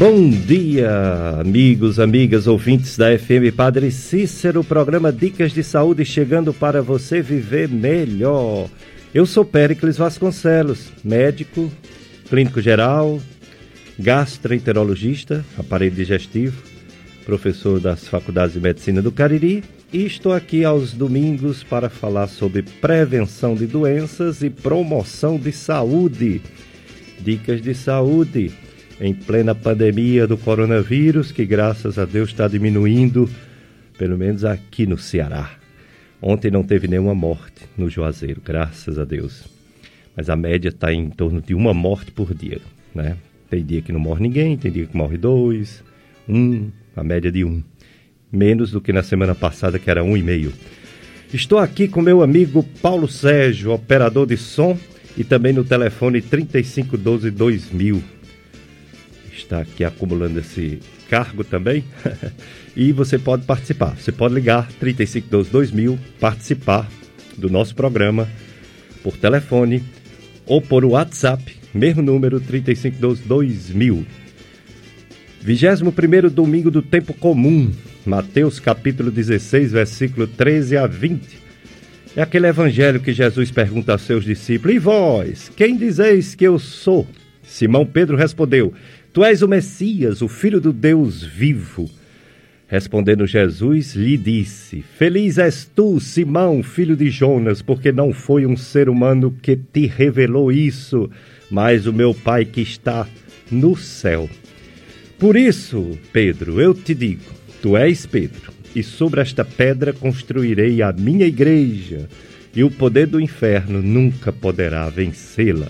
Bom dia, amigos, amigas, ouvintes da FM Padre Cícero, programa Dicas de Saúde chegando para você viver melhor. Eu sou Péricles Vasconcelos, médico, clínico geral, gastroenterologista, aparelho digestivo, professor das Faculdades de Medicina do Cariri e estou aqui aos domingos para falar sobre prevenção de doenças e promoção de saúde. Dicas de saúde em plena pandemia do coronavírus, que graças a Deus está diminuindo, pelo menos aqui no Ceará. Ontem não teve nenhuma morte no Juazeiro, graças a Deus. Mas a média está em torno de uma morte por dia, né? Tem dia que não morre ninguém, tem dia que morre dois, um, a média de um. Menos do que na semana passada, que era um e meio. Estou aqui com meu amigo Paulo Sérgio, operador de som, e também no telefone 3512 2000 está aqui acumulando esse cargo também. e você pode participar. Você pode ligar 3512 2000, participar do nosso programa por telefone ou por WhatsApp, mesmo número 3512 2000. 21 domingo do tempo comum, Mateus capítulo 16, versículo 13 a 20. É aquele evangelho que Jesus pergunta aos seus discípulos: E vós, quem dizeis que eu sou? Simão Pedro respondeu: Tu és o Messias, o Filho do Deus vivo. Respondendo Jesus, lhe disse: Feliz és tu, Simão, filho de Jonas, porque não foi um ser humano que te revelou isso, mas o meu Pai que está no céu. Por isso, Pedro, eu te digo: Tu és Pedro, e sobre esta pedra construirei a minha igreja, e o poder do inferno nunca poderá vencê-la.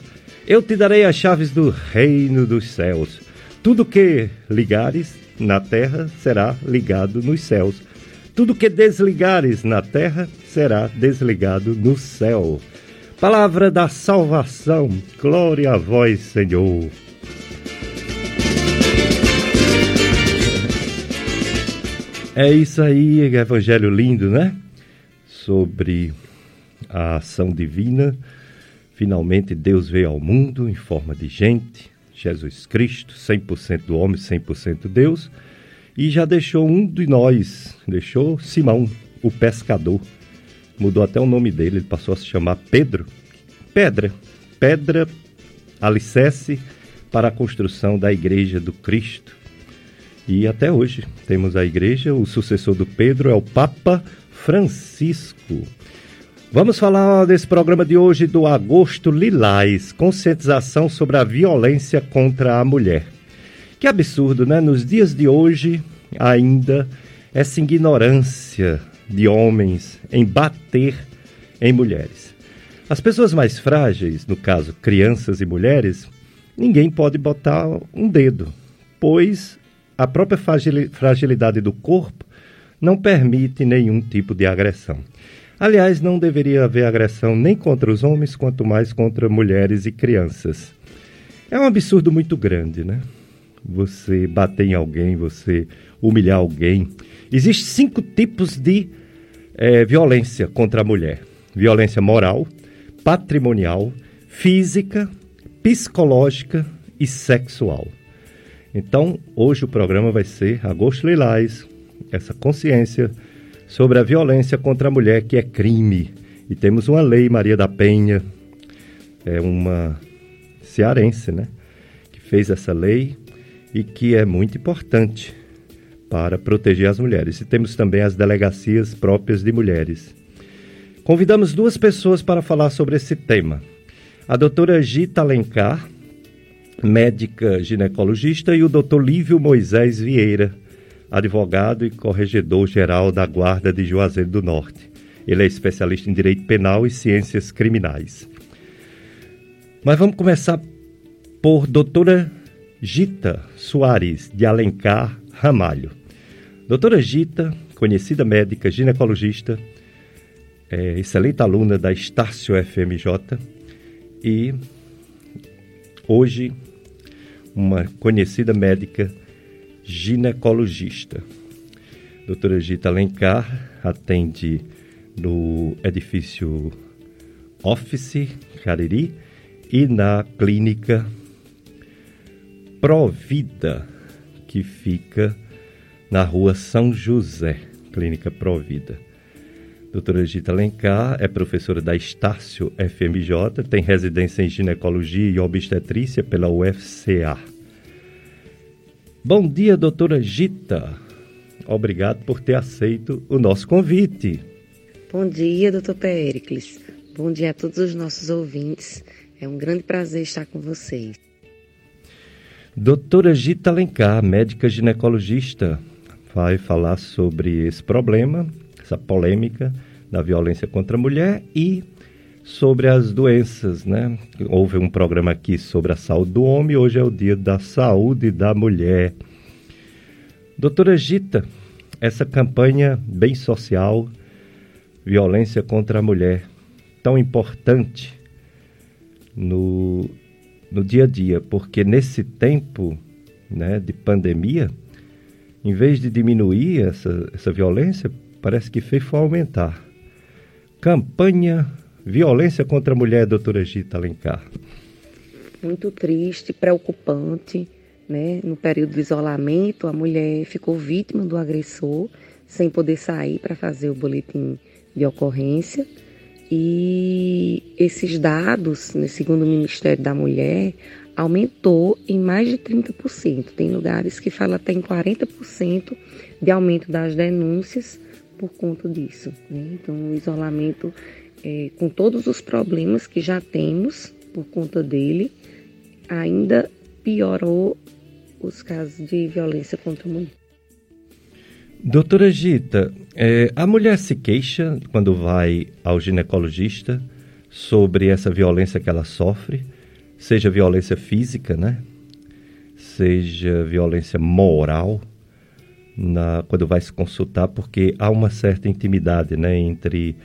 Eu te darei as chaves do reino dos céus. Tudo que ligares na terra será ligado nos céus. Tudo que desligares na terra será desligado no céu. Palavra da salvação. Glória a vós, Senhor. É isso aí, evangelho lindo, né? Sobre a ação divina. Finalmente Deus veio ao mundo em forma de gente, Jesus Cristo, 100% do homem, 100% Deus, e já deixou um de nós, deixou Simão, o pescador. Mudou até o nome dele, ele passou a se chamar Pedro. Pedra, pedra alicerce para a construção da igreja do Cristo. E até hoje temos a igreja, o sucessor do Pedro é o Papa Francisco. Vamos falar desse programa de hoje do Agosto Lilás, conscientização sobre a violência contra a mulher. Que absurdo, né? Nos dias de hoje, ainda, essa ignorância de homens em bater em mulheres. As pessoas mais frágeis, no caso crianças e mulheres, ninguém pode botar um dedo, pois a própria fragilidade do corpo não permite nenhum tipo de agressão. Aliás, não deveria haver agressão nem contra os homens, quanto mais contra mulheres e crianças. É um absurdo muito grande, né? Você bater em alguém, você humilhar alguém. Existem cinco tipos de é, violência contra a mulher: violência moral, patrimonial, física, psicológica e sexual. Então, hoje o programa vai ser Agosto Lilás, essa consciência sobre a violência contra a mulher, que é crime. E temos uma lei, Maria da Penha, é uma cearense, né? Que fez essa lei e que é muito importante para proteger as mulheres. E temos também as delegacias próprias de mulheres. Convidamos duas pessoas para falar sobre esse tema. A doutora Gita Alencar, médica ginecologista, e o doutor Lívio Moisés Vieira, advogado e corregedor-geral da Guarda de Juazeiro do Norte. Ele é especialista em direito penal e ciências criminais. Mas vamos começar por doutora Gita Soares, de Alencar Ramalho. Doutora Gita, conhecida médica ginecologista, é excelente aluna da Estácio FMJ e hoje uma conhecida médica ginecologista. Doutora Gita Alencar atende no edifício Office Cariri e na clínica Provida, que fica na rua São José, Clínica Provida. Doutora Gita Alencar é professora da Estácio FMJ, tem residência em ginecologia e obstetrícia pela UFCA. Bom dia, doutora Gita. Obrigado por ter aceito o nosso convite. Bom dia, doutor Péricles. Bom dia a todos os nossos ouvintes. É um grande prazer estar com vocês. Doutora Gita Alencar, médica ginecologista, vai falar sobre esse problema, essa polêmica da violência contra a mulher e sobre as doenças, né? Houve um programa aqui sobre a saúde do homem, hoje é o dia da saúde da mulher. Doutora Gita, essa campanha bem social, violência contra a mulher, tão importante no, no dia a dia, porque nesse tempo né, de pandemia, em vez de diminuir essa, essa violência, parece que fez foi aumentar. Campanha Violência contra a Mulher, doutora Gita Alencar. Muito triste, preocupante. Né? No período do isolamento, a mulher ficou vítima do agressor, sem poder sair para fazer o boletim de ocorrência. E esses dados, né, segundo o Ministério da Mulher, aumentou em mais de 30%. Tem lugares que falam até em 40% de aumento das denúncias por conta disso. Né? Então, o isolamento, é, com todos os problemas que já temos por conta dele, ainda piorou os casos de violência contra a mulher. Doutora Gita, é, a mulher se queixa quando vai ao ginecologista sobre essa violência que ela sofre, seja violência física, né? Seja violência moral, na, quando vai se consultar, porque há uma certa intimidade né, entre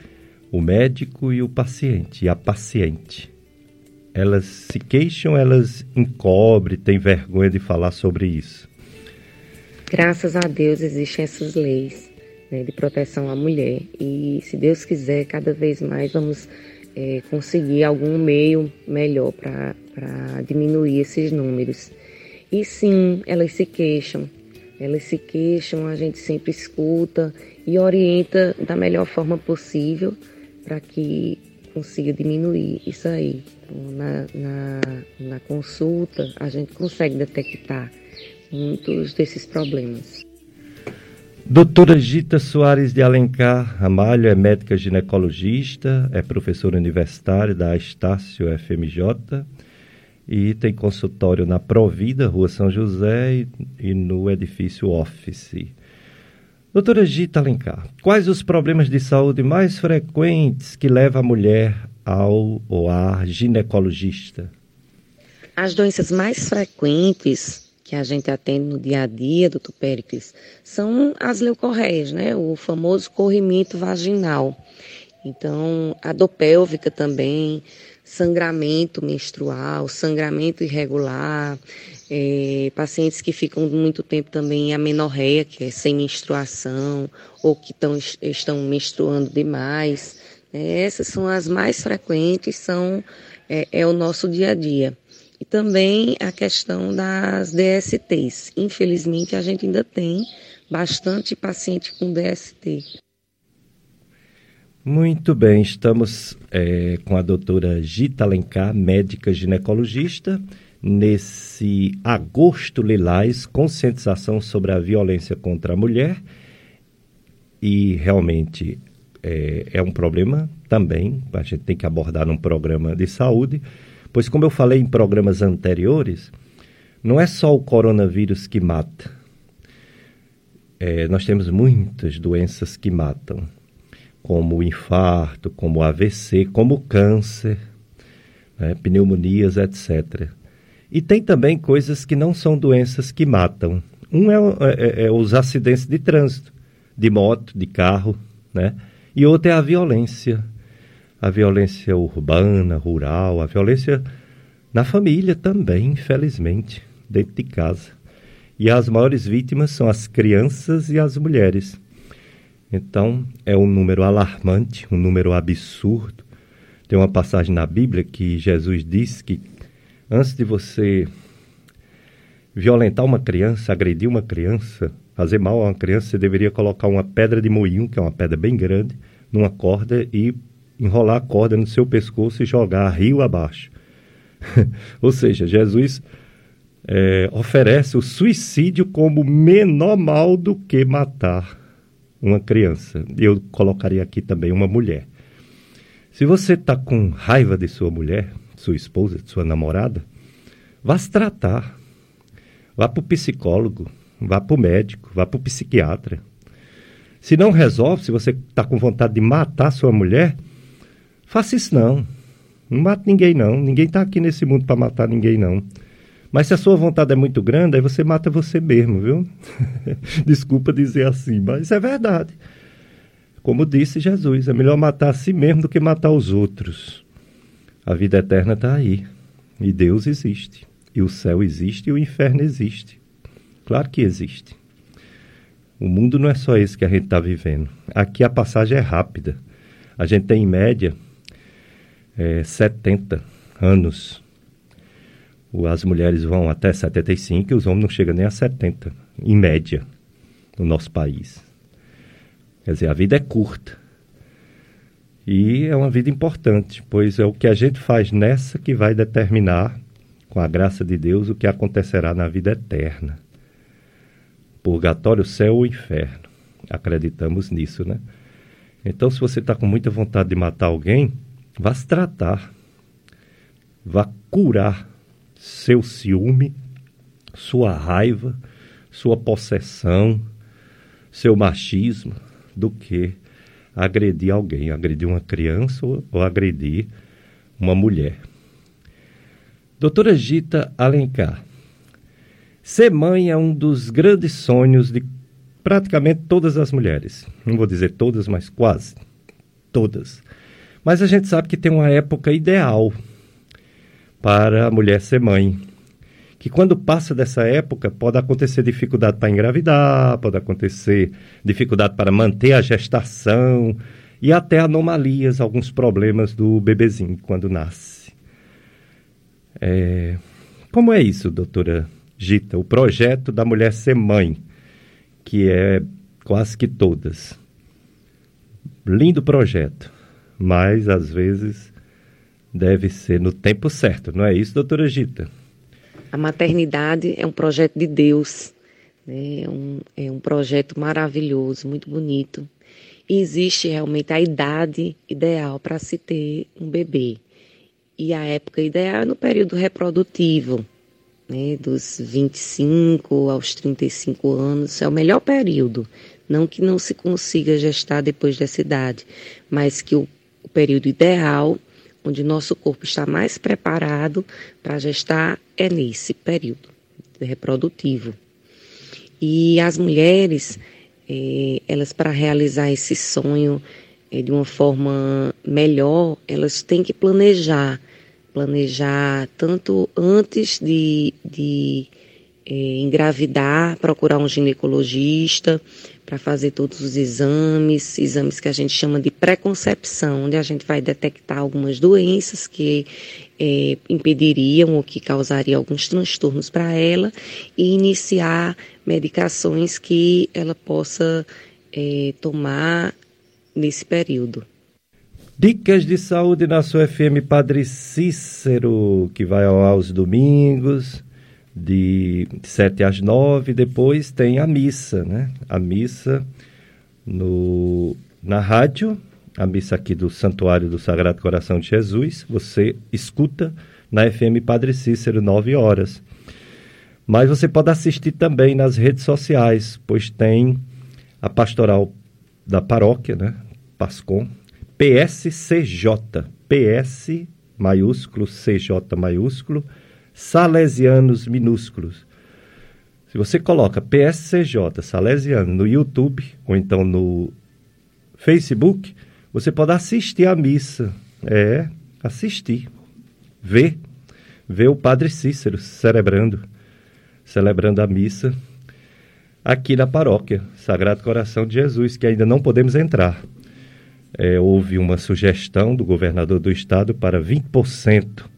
o médico e o paciente, e a paciente. Elas se queixam, elas encobrem, têm vergonha de falar sobre isso. Graças a Deus existem essas leis né, de proteção à mulher e, se Deus quiser, cada vez mais vamos é, conseguir algum meio melhor para diminuir esses números. E sim, elas se queixam, elas se queixam, a gente sempre escuta e orienta da melhor forma possível para que consiga diminuir isso aí. Na, na, na consulta, a gente consegue detectar muitos desses problemas. Doutora Gita Soares de Alencar Ramalho é médica ginecologista, é professora universitária da Estácio FMJ e tem consultório na Provida, Rua São José e, e no edifício Office. Doutora Gita Alencar, quais os problemas de saúde mais frequentes que levam a mulher ao ou a ginecologista? As doenças mais frequentes que a gente atende no dia a dia, doutor Péricles, são as leucorreias, né? O famoso corrimento vaginal. Então, a dor pélvica também, sangramento menstrual, sangramento irregular, é, pacientes que ficam muito tempo também em amenorreia, que é sem menstruação, ou que tão, estão menstruando demais. É, essas são as mais frequentes, são é, é o nosso dia a dia. E também a questão das DSTs. Infelizmente, a gente ainda tem bastante paciente com DST. Muito bem, estamos é, com a doutora Gita Alencar, médica ginecologista, nesse agosto lilás, conscientização sobre a violência contra a mulher. E realmente é, é um problema também, a gente tem que abordar num programa de saúde, Pois, como eu falei em programas anteriores, não é só o coronavírus que mata. É, nós temos muitas doenças que matam, como infarto, como AVC, como câncer, né, pneumonias, etc. E tem também coisas que não são doenças que matam. Um é, é, é os acidentes de trânsito, de moto, de carro, né? E outro é a violência a violência urbana, rural, a violência na família também, infelizmente, dentro de casa. E as maiores vítimas são as crianças e as mulheres. Então, é um número alarmante, um número absurdo. Tem uma passagem na Bíblia que Jesus diz que antes de você violentar uma criança, agredir uma criança, fazer mal a uma criança, você deveria colocar uma pedra de moinho, que é uma pedra bem grande, numa corda e enrolar a corda no seu pescoço e jogar rio abaixo. Ou seja, Jesus é, oferece o suicídio como menor mal do que matar uma criança. Eu colocaria aqui também uma mulher. Se você está com raiva de sua mulher, sua esposa, sua namorada, vá se tratar. Vá para o psicólogo, vá para o médico, vá para o psiquiatra. Se não resolve, se você está com vontade de matar sua mulher, faça isso não. Não mate ninguém não. Ninguém está aqui nesse mundo para matar ninguém não. Mas se a sua vontade é muito grande, aí você mata você mesmo, viu? Desculpa dizer assim, mas é verdade. Como disse Jesus, é melhor matar a si mesmo do que matar os outros. A vida eterna está aí. E Deus existe. E o céu existe e o inferno existe. Claro que existe. O mundo não é só esse que a gente está vivendo. Aqui a passagem é rápida. A gente tem, em média, é, 70 anos as mulheres vão até 75 e os homens não chegam nem a 70, em média, no nosso país. Quer dizer, a vida é curta. E é uma vida importante, pois é o que a gente faz nessa que vai determinar, com a graça de Deus, o que acontecerá na vida eterna. Purgatório, céu ou inferno. Acreditamos nisso, né? Então, se você está com muita vontade de matar alguém, vá se tratar. Vá curar seu ciúme, sua raiva, sua possessão, seu machismo, do que agredir alguém, agredir uma criança ou, ou agredir uma mulher. Doutora Gita Alencar, ser mãe é um dos grandes sonhos de praticamente todas as mulheres. Não vou dizer todas, mas quase todas. Mas a gente sabe que tem uma época ideal para a mulher ser mãe. Que quando passa dessa época, pode acontecer dificuldade para engravidar, pode acontecer dificuldade para manter a gestação e até anomalias, alguns problemas do bebezinho quando nasce. É... Como é isso, doutora Gita? O projeto da mulher ser mãe, que é quase que todas. Lindo projeto, mas às vezes deve ser no tempo certo, não é isso, doutora Gita? A maternidade é um projeto de Deus, né? é, um, é um projeto maravilhoso, muito bonito. E existe realmente a idade ideal para se ter um bebê. E a época ideal é no período reprodutivo, né? dos 25 aos 35 anos, é o melhor período. Não que não se consiga gestar depois dessa idade, mas que o, o período ideal onde nosso corpo está mais preparado para gestar é nesse período reprodutivo. E as mulheres, eh, elas para realizar esse sonho eh, de uma forma melhor, elas têm que planejar, planejar tanto antes de, de eh, engravidar, procurar um ginecologista, para fazer todos os exames, exames que a gente chama de pré-concepção, onde a gente vai detectar algumas doenças que é, impediriam ou que causariam alguns transtornos para ela e iniciar medicações que ela possa é, tomar nesse período. Dicas de saúde na sua FM Padre Cícero, que vai ao aos domingos de 7 às 9, depois tem a missa, né? A missa no, na rádio, a missa aqui do Santuário do Sagrado Coração de Jesus, você escuta na FM Padre Cícero, 9 horas. Mas você pode assistir também nas redes sociais, pois tem a pastoral da paróquia, né? Pascom, PSCJ, PS maiúsculo, CJ maiúsculo, salesianos minúsculos. Se você coloca PSCJ Salesiano no YouTube ou então no Facebook, você pode assistir a missa. É, assistir. Ver. Ver o Padre Cícero celebrando, celebrando a missa aqui na paróquia Sagrado Coração de Jesus, que ainda não podemos entrar. É, houve uma sugestão do governador do estado para 20%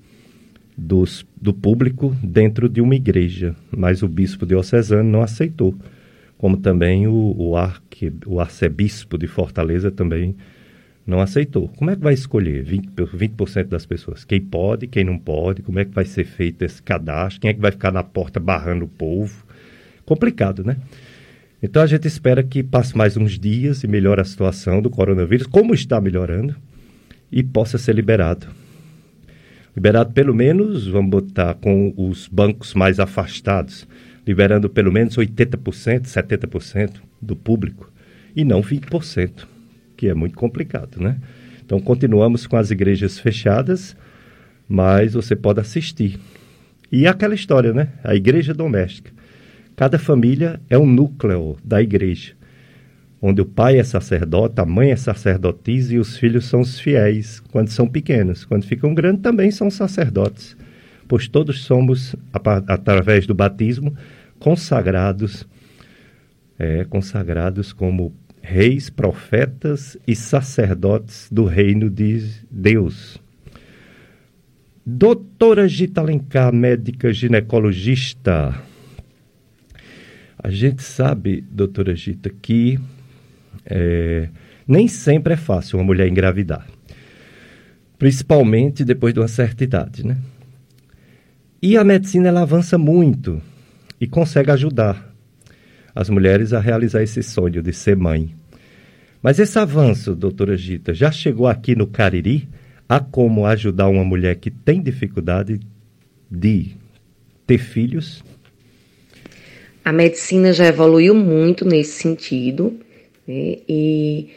dos, do público dentro de uma igreja, mas o bispo diocesano não aceitou, como também o, o, arque, o arcebispo de Fortaleza também não aceitou. Como é que vai escolher 20%, 20 das pessoas? Quem pode, quem não pode? Como é que vai ser feito esse cadastro? Quem é que vai ficar na porta barrando o povo? Complicado, né? Então a gente espera que passe mais uns dias e melhore a situação do coronavírus, como está melhorando, e possa ser liberado. Liberado pelo menos, vamos botar com os bancos mais afastados, liberando pelo menos 80%, 70% do público, e não 20% que é muito complicado, né? Então continuamos com as igrejas fechadas, mas você pode assistir. E é aquela história, né? A igreja doméstica. Cada família é um núcleo da igreja, onde o pai é sacerdote, a mãe é sacerdotisa e os filhos são os fiéis quando são pequenos. Quando ficam grandes também são sacerdotes, pois todos somos, através do batismo, consagrados, é, consagrados como reis, profetas e sacerdotes do reino de Deus. Doutora Gita Alencar, médica ginecologista. A gente sabe, doutora Gita, que é, nem sempre é fácil uma mulher engravidar. Principalmente depois de uma certa idade, né? E a medicina ela avança muito e consegue ajudar as mulheres a realizar esse sonho de ser mãe. Mas esse avanço, doutora Gita, já chegou aqui no Cariri a como ajudar uma mulher que tem dificuldade de ter filhos? A medicina já evoluiu muito nesse sentido né? e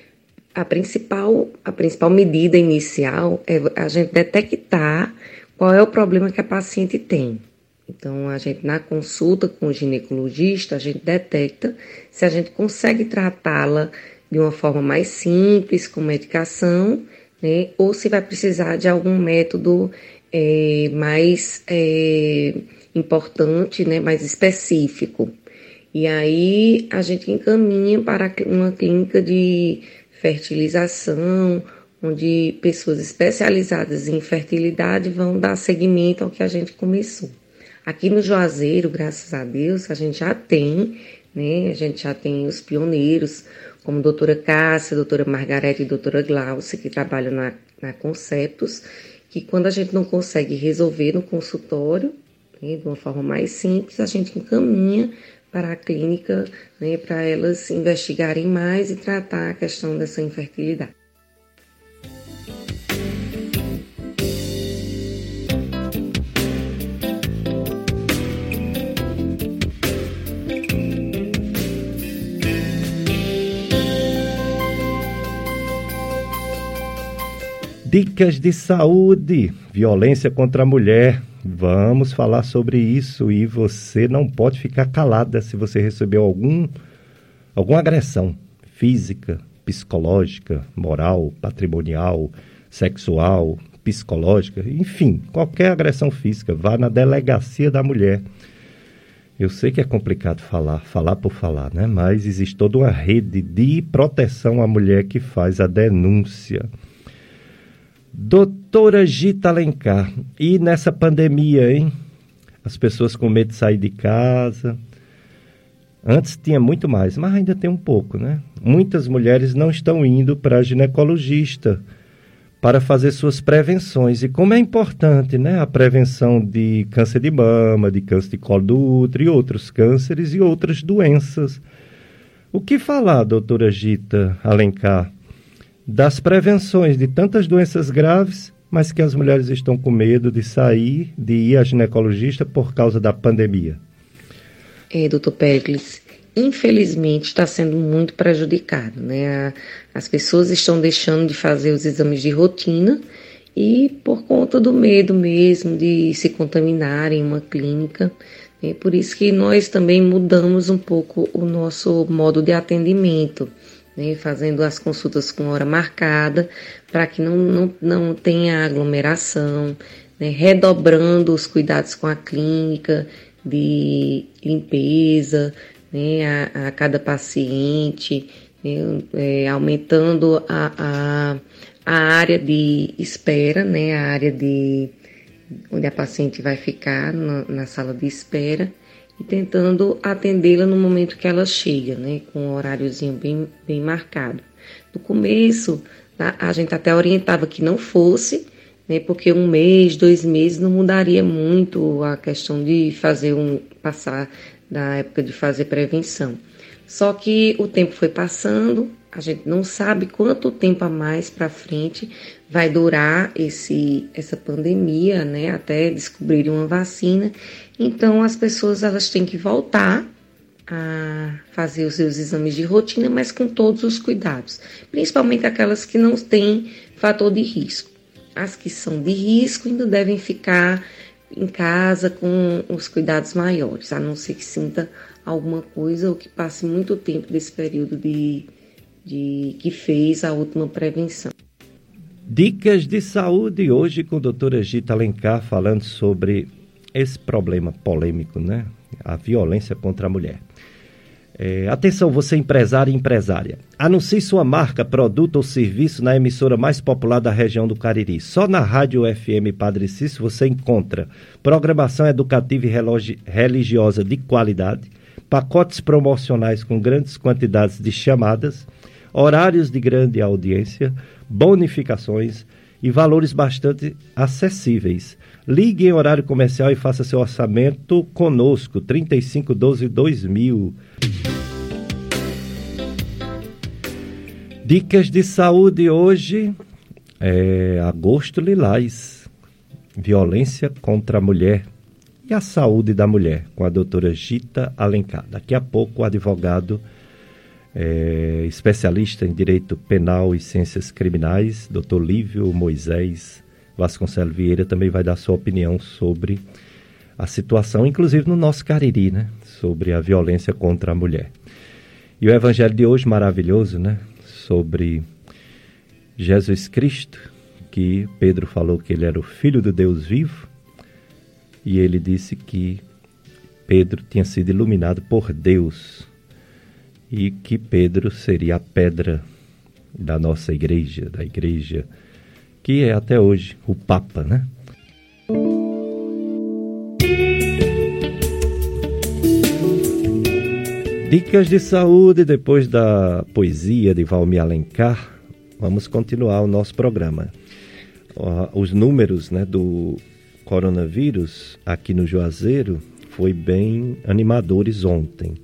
a principal, a principal medida inicial é a gente detectar qual é o problema que a paciente tem. Então, a gente, na consulta com o ginecologista, a gente detecta se a gente consegue tratá-la de uma forma mais simples, com medicação, né? Ou se vai precisar de algum método é, mais é, importante, né? Mais específico. E aí a gente encaminha para uma clínica de fertilização, onde pessoas especializadas em fertilidade vão dar seguimento ao que a gente começou. Aqui no Juazeiro, graças a Deus, a gente já tem, né? A gente já tem os pioneiros, como doutora Cássia, doutora Margarete e doutora Glaucia, que trabalham na, na Conceptos, que quando a gente não consegue resolver no consultório, né, de uma forma mais simples, a gente encaminha para a clínica, né, para elas investigarem mais e tratar a questão dessa infertilidade. Dicas de saúde, violência contra a mulher. Vamos falar sobre isso e você não pode ficar calada se você recebeu algum alguma agressão física, psicológica, moral, patrimonial, sexual, psicológica, enfim, qualquer agressão física, vá na delegacia da mulher. Eu sei que é complicado falar, falar por falar, né? Mas existe toda uma rede de proteção à mulher que faz a denúncia. Doutora Gita Alencar, e nessa pandemia, hein? As pessoas com medo de sair de casa. Antes tinha muito mais, mas ainda tem um pouco, né? Muitas mulheres não estão indo para ginecologista para fazer suas prevenções. E como é importante, né? A prevenção de câncer de mama, de câncer de colo do útero e outros cânceres e outras doenças. O que falar, doutora Gita Alencar? Das prevenções de tantas doenças graves, mas que as mulheres estão com medo de sair, de ir a ginecologista por causa da pandemia. É, doutor Pericles, infelizmente está sendo muito prejudicado, né? As pessoas estão deixando de fazer os exames de rotina e por conta do medo mesmo de se contaminar em uma clínica. É por isso que nós também mudamos um pouco o nosso modo de atendimento né, fazendo as consultas com hora marcada, para que não, não, não tenha aglomeração, né, redobrando os cuidados com a clínica de limpeza né, a, a cada paciente, né, é, aumentando a, a, a área de espera, né, a área de, onde a paciente vai ficar na, na sala de espera e tentando atendê-la no momento que ela chega, né, com um horáriozinho bem, bem marcado. No começo, a gente até orientava que não fosse, né, porque um mês, dois meses não mudaria muito a questão de fazer um passar da época de fazer prevenção. Só que o tempo foi passando, a gente não sabe quanto tempo a mais para frente vai durar esse essa pandemia, né, até descobrirem uma vacina. Então as pessoas elas têm que voltar a fazer os seus exames de rotina, mas com todos os cuidados, principalmente aquelas que não têm fator de risco. As que são de risco ainda devem ficar em casa com os cuidados maiores, a não ser que sinta alguma coisa ou que passe muito tempo desse período de, de que fez a última prevenção. Dicas de saúde hoje com a doutora Gita Alencar falando sobre esse problema polêmico, né? A violência contra a mulher. É, atenção, você empresário e empresária. Anuncie sua marca, produto ou serviço na emissora mais popular da região do Cariri. Só na Rádio FM Padre Cício você encontra programação educativa e religiosa de qualidade, pacotes promocionais com grandes quantidades de chamadas, horários de grande audiência, bonificações e valores bastante acessíveis. Ligue em horário comercial e faça seu orçamento conosco, 3512 2000. Dicas de saúde hoje é agosto lilás, violência contra a mulher e a saúde da mulher, com a doutora Gita Alencar. Daqui a pouco o advogado é, especialista em direito penal e ciências criminais, doutor Lívio Moisés Vasconcelos Vieira, também vai dar sua opinião sobre a situação, inclusive no nosso Cariri, né? Sobre a violência contra a mulher. E o evangelho de hoje maravilhoso, né? Sobre Jesus Cristo, que Pedro falou que ele era o filho do Deus vivo, e ele disse que Pedro tinha sido iluminado por Deus e que Pedro seria a pedra da nossa igreja, da igreja que é até hoje o Papa, né? Dicas de saúde depois da poesia de Valmir Alencar. Vamos continuar o nosso programa. Os números né, do coronavírus aqui no Juazeiro foi bem animadores ontem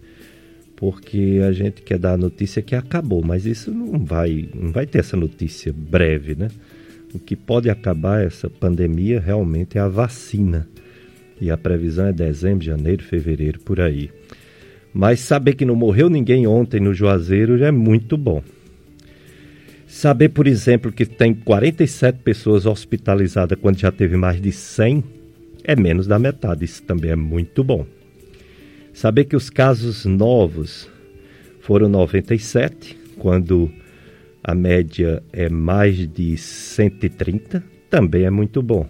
porque a gente quer dar a notícia que acabou, mas isso não vai, não vai ter essa notícia breve, né? O que pode acabar essa pandemia realmente é a vacina. E a previsão é dezembro, janeiro, fevereiro, por aí. Mas saber que não morreu ninguém ontem no Juazeiro já é muito bom. Saber, por exemplo, que tem 47 pessoas hospitalizadas quando já teve mais de 100 é menos da metade. Isso também é muito bom. Saber que os casos novos foram 97, quando a média é mais de 130, também é muito bom.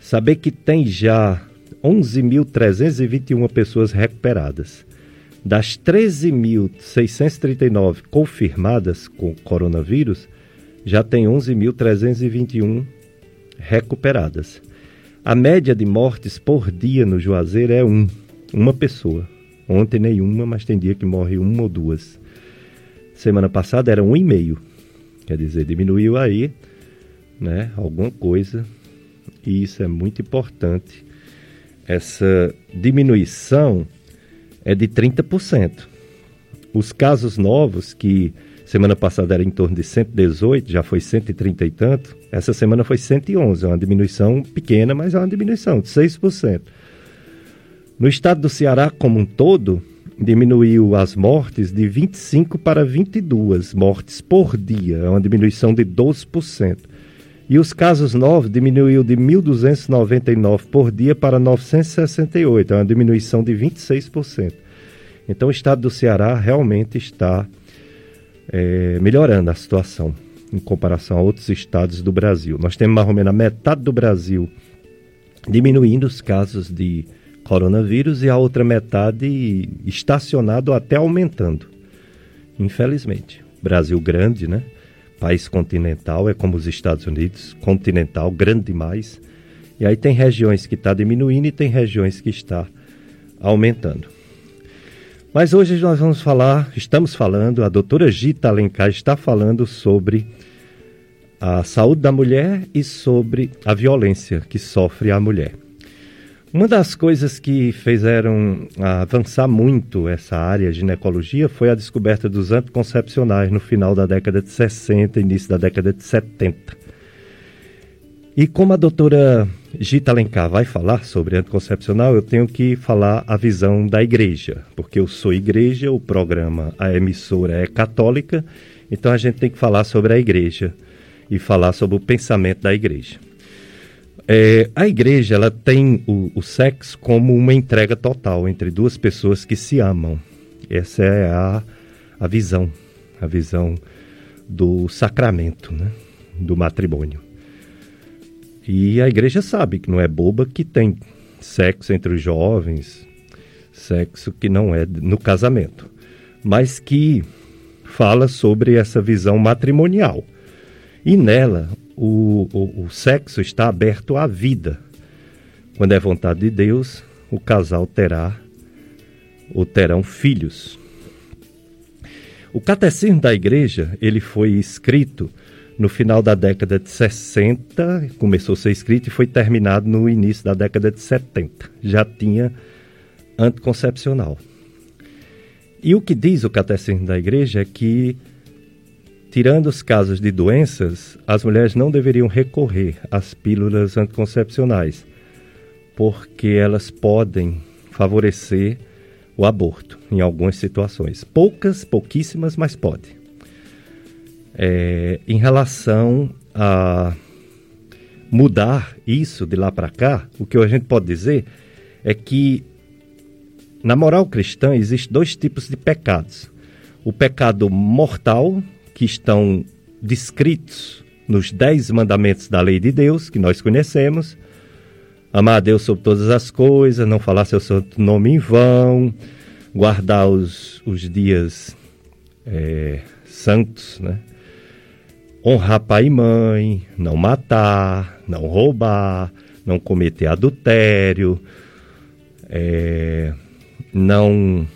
Saber que tem já 11.321 pessoas recuperadas. Das 13.639 confirmadas com coronavírus, já tem 11.321 recuperadas. A média de mortes por dia no Juazeiro é 1 uma pessoa. Ontem nenhuma, mas tem dia que morre uma ou duas. Semana passada era um e meio. Quer dizer, diminuiu aí, né, alguma coisa. E isso é muito importante. Essa diminuição é de 30%. Os casos novos, que semana passada era em torno de 118, já foi 130 e tanto, essa semana foi 111, é uma diminuição pequena, mas é uma diminuição de 6%. No estado do Ceará como um todo, diminuiu as mortes de 25 para 22 mortes por dia, é uma diminuição de 12%. E os casos novos diminuiu de 1.299 por dia para 968, é uma diminuição de 26%. Então o estado do Ceará realmente está é, melhorando a situação em comparação a outros estados do Brasil. Nós temos mais ou menos a metade do Brasil diminuindo os casos de coronavírus e a outra metade estacionado até aumentando. Infelizmente. Brasil grande, né? País continental, é como os Estados Unidos, continental, grande demais. E aí tem regiões que está diminuindo e tem regiões que está aumentando. Mas hoje nós vamos falar, estamos falando, a doutora Gita Alencar está falando sobre a saúde da mulher e sobre a violência que sofre a mulher. Uma das coisas que fizeram avançar muito essa área de ginecologia foi a descoberta dos anticoncepcionais no final da década de 60, início da década de 70. E como a doutora Gita Alencar vai falar sobre anticoncepcional, eu tenho que falar a visão da igreja, porque eu sou igreja, o programa, a emissora é católica, então a gente tem que falar sobre a igreja e falar sobre o pensamento da igreja. É, a igreja ela tem o, o, sexo como uma entrega total entre duas pessoas que se amam. Essa é a, a visão, a visão do sacramento, né? do matrimônio. E a igreja sabe que não é boba que tem sexo entre os jovens, sexo que não é no casamento, mas que fala sobre essa visão matrimonial. E nela, o, o, o sexo está aberto à vida. Quando é vontade de Deus, o casal terá ou terão filhos. O catecismo da igreja, ele foi escrito no final da década de 60, começou a ser escrito e foi terminado no início da década de 70. Já tinha anticoncepcional. E o que diz o catecismo da igreja é que Tirando os casos de doenças, as mulheres não deveriam recorrer às pílulas anticoncepcionais, porque elas podem favorecer o aborto em algumas situações. Poucas, pouquíssimas, mas pode. É, em relação a mudar isso de lá para cá, o que a gente pode dizer é que na moral cristã existem dois tipos de pecados: o pecado mortal, que estão descritos nos dez mandamentos da lei de Deus, que nós conhecemos. Amar a Deus sobre todas as coisas, não falar seu santo nome em vão, guardar os, os dias é, santos, né? honrar pai e mãe, não matar, não roubar, não cometer adultério, é, não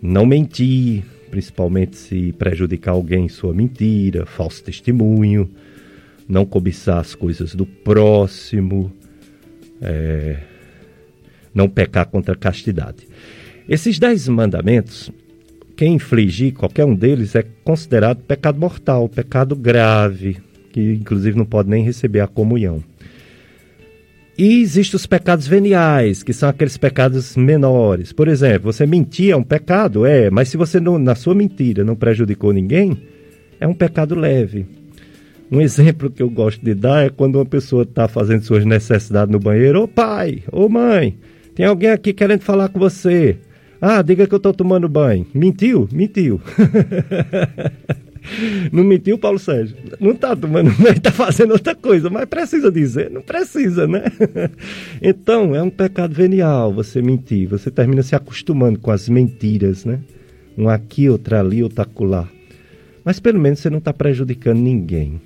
não mentir, principalmente se prejudicar alguém em sua mentira, falso testemunho, não cobiçar as coisas do próximo, é, não pecar contra a castidade. Esses dez mandamentos, quem infligir qualquer um deles é considerado pecado mortal, pecado grave, que inclusive não pode nem receber a comunhão. E existem os pecados veniais, que são aqueles pecados menores. Por exemplo, você mentir é um pecado? É, mas se você não, na sua mentira não prejudicou ninguém, é um pecado leve. Um exemplo que eu gosto de dar é quando uma pessoa está fazendo suas necessidades no banheiro. Ô pai, ô mãe, tem alguém aqui querendo falar com você. Ah, diga que eu estou tomando banho. Mentiu? Mentiu. Não mentiu, Paulo Sérgio? Não está tomando, está fazendo outra coisa, mas precisa dizer? Não precisa, né? Então, é um pecado venial você mentir. Você termina se acostumando com as mentiras, né? Um aqui, outro ali, outro acolá. Mas pelo menos você não está prejudicando ninguém.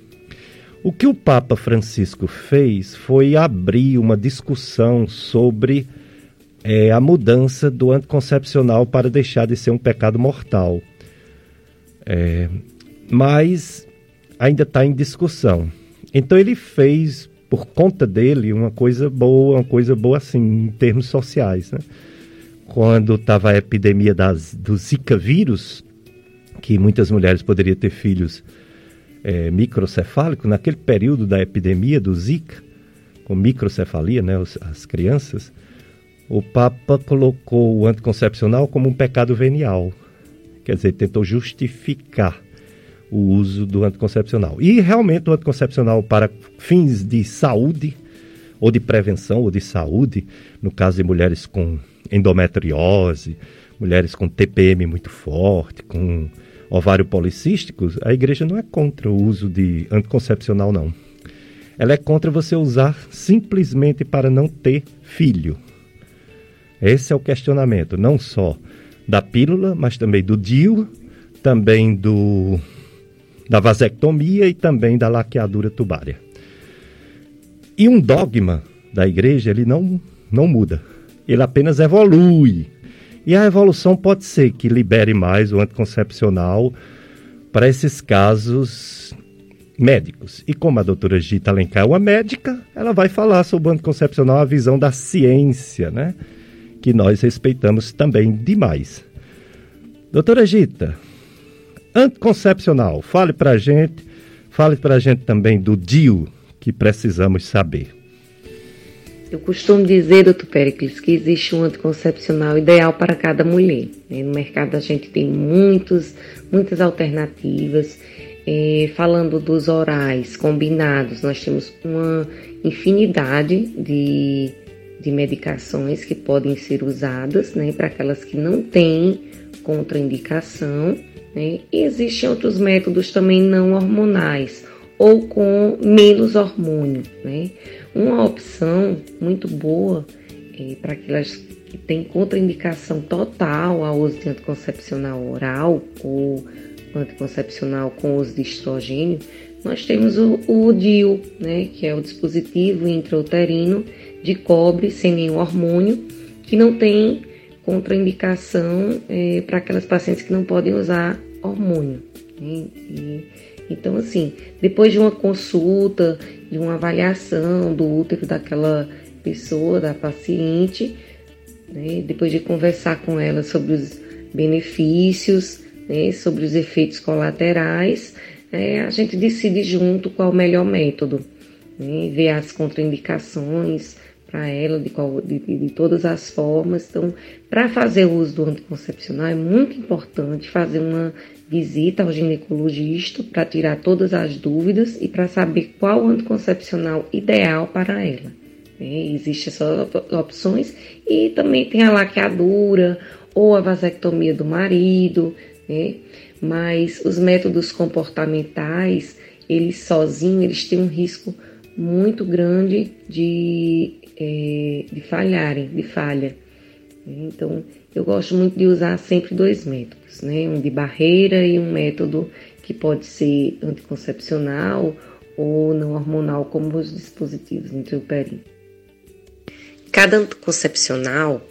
O que o Papa Francisco fez foi abrir uma discussão sobre é, a mudança do anticoncepcional para deixar de ser um pecado mortal. É, mas ainda está em discussão. Então ele fez, por conta dele, uma coisa boa, uma coisa boa assim, em termos sociais. Né? Quando estava a epidemia das, do Zika vírus, que muitas mulheres poderiam ter filhos é, microcefálicos, naquele período da epidemia do Zika, com microcefalia, né, as crianças, o Papa colocou o anticoncepcional como um pecado venial. Quer dizer, tentou justificar o uso do anticoncepcional. E realmente o anticoncepcional para fins de saúde, ou de prevenção, ou de saúde, no caso de mulheres com endometriose, mulheres com TPM muito forte, com ovário policístico, a igreja não é contra o uso de anticoncepcional, não. Ela é contra você usar simplesmente para não ter filho. Esse é o questionamento, não só da pílula, mas também do DIU, também do da vasectomia e também da laqueadura tubária. E um dogma da igreja, ele não, não muda. Ele apenas evolui. E a evolução pode ser que libere mais o anticoncepcional para esses casos médicos. E como a doutora Gita Alencar é uma médica, ela vai falar sobre o anticoncepcional, a visão da ciência, né? Que nós respeitamos também demais. Doutora Gita, anticoncepcional, fale para a gente, fale para a gente também do DIU que precisamos saber. Eu costumo dizer, doutor Pericles, que existe um anticoncepcional ideal para cada mulher. Né? No mercado a gente tem muitos, muitas alternativas. É, falando dos orais combinados, nós temos uma infinidade de, de medicações que podem ser usadas né, para aquelas que não têm contraindicação. Né? Existem outros métodos também não hormonais ou com menos hormônio. Né? Uma opção muito boa é, para aquelas que têm contraindicação total ao uso de anticoncepcional oral ou anticoncepcional com uso de estrogênio, nós temos o, o DIU, né, que é o dispositivo intrauterino de cobre sem nenhum hormônio, que não tem contraindicação é, para aquelas pacientes que não podem usar hormônio. Né? E, então, assim, depois de uma consulta, de uma avaliação do útero daquela pessoa, da paciente, né? depois de conversar com ela sobre os benefícios, né? sobre os efeitos colaterais, é, a gente decide junto qual o melhor método, né? ver as contraindicações, para ela de, qual, de, de, todas as formas. Então, para fazer o uso do anticoncepcional, é muito importante fazer uma visita ao ginecologista para tirar todas as dúvidas e para saber qual o anticoncepcional ideal para ela. É, Existem essas opções e também tem a laqueadura ou a vasectomia do marido, né? mas os métodos comportamentais, eles sozinhos, eles têm um risco muito grande de é, de falharem, de falha. Então, eu gosto muito de usar sempre dois métodos, né? Um de barreira e um método que pode ser anticoncepcional ou não hormonal, como os dispositivos intrauterinos. Cada anticoncepcional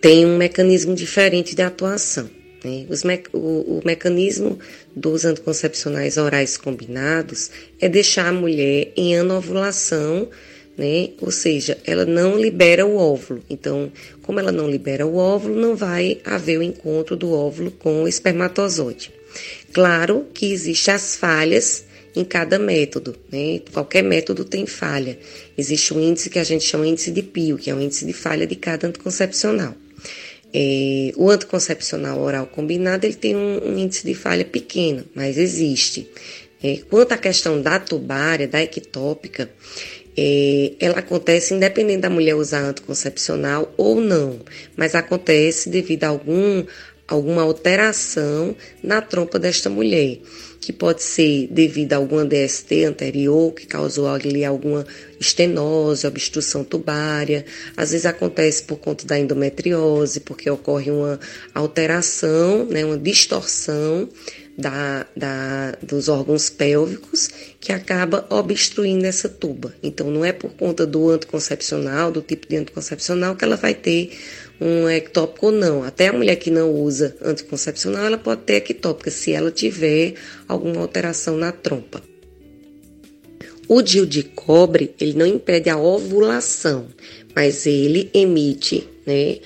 tem um mecanismo diferente de atuação. Né? Me o, o mecanismo dos anticoncepcionais orais combinados é deixar a mulher em anovulação né? Ou seja, ela não libera o óvulo. Então, como ela não libera o óvulo, não vai haver o encontro do óvulo com o espermatozoide. Claro que existem as falhas em cada método, né? Qualquer método tem falha. Existe um índice que a gente chama índice de Pio, que é o índice de falha de cada anticoncepcional. É, o anticoncepcional oral combinado ele tem um, um, índice de falha pequeno, mas existe. É, quanto à questão da tubária, da ectópica, é, ela acontece independente da mulher usar anticoncepcional ou não, mas acontece devido a algum, alguma alteração na trompa desta mulher, que pode ser devido a alguma DST anterior que causou ali alguma estenose, obstrução tubária, às vezes acontece por conta da endometriose, porque ocorre uma alteração, né, uma distorção da, da, dos órgãos pélvicos que acaba obstruindo essa tuba. Então, não é por conta do anticoncepcional, do tipo de anticoncepcional, que ela vai ter um ectópico ou não. Até a mulher que não usa anticoncepcional, ela pode ter ectópica se ela tiver alguma alteração na trompa. O DIU de cobre, ele não impede a ovulação, mas ele emite, né,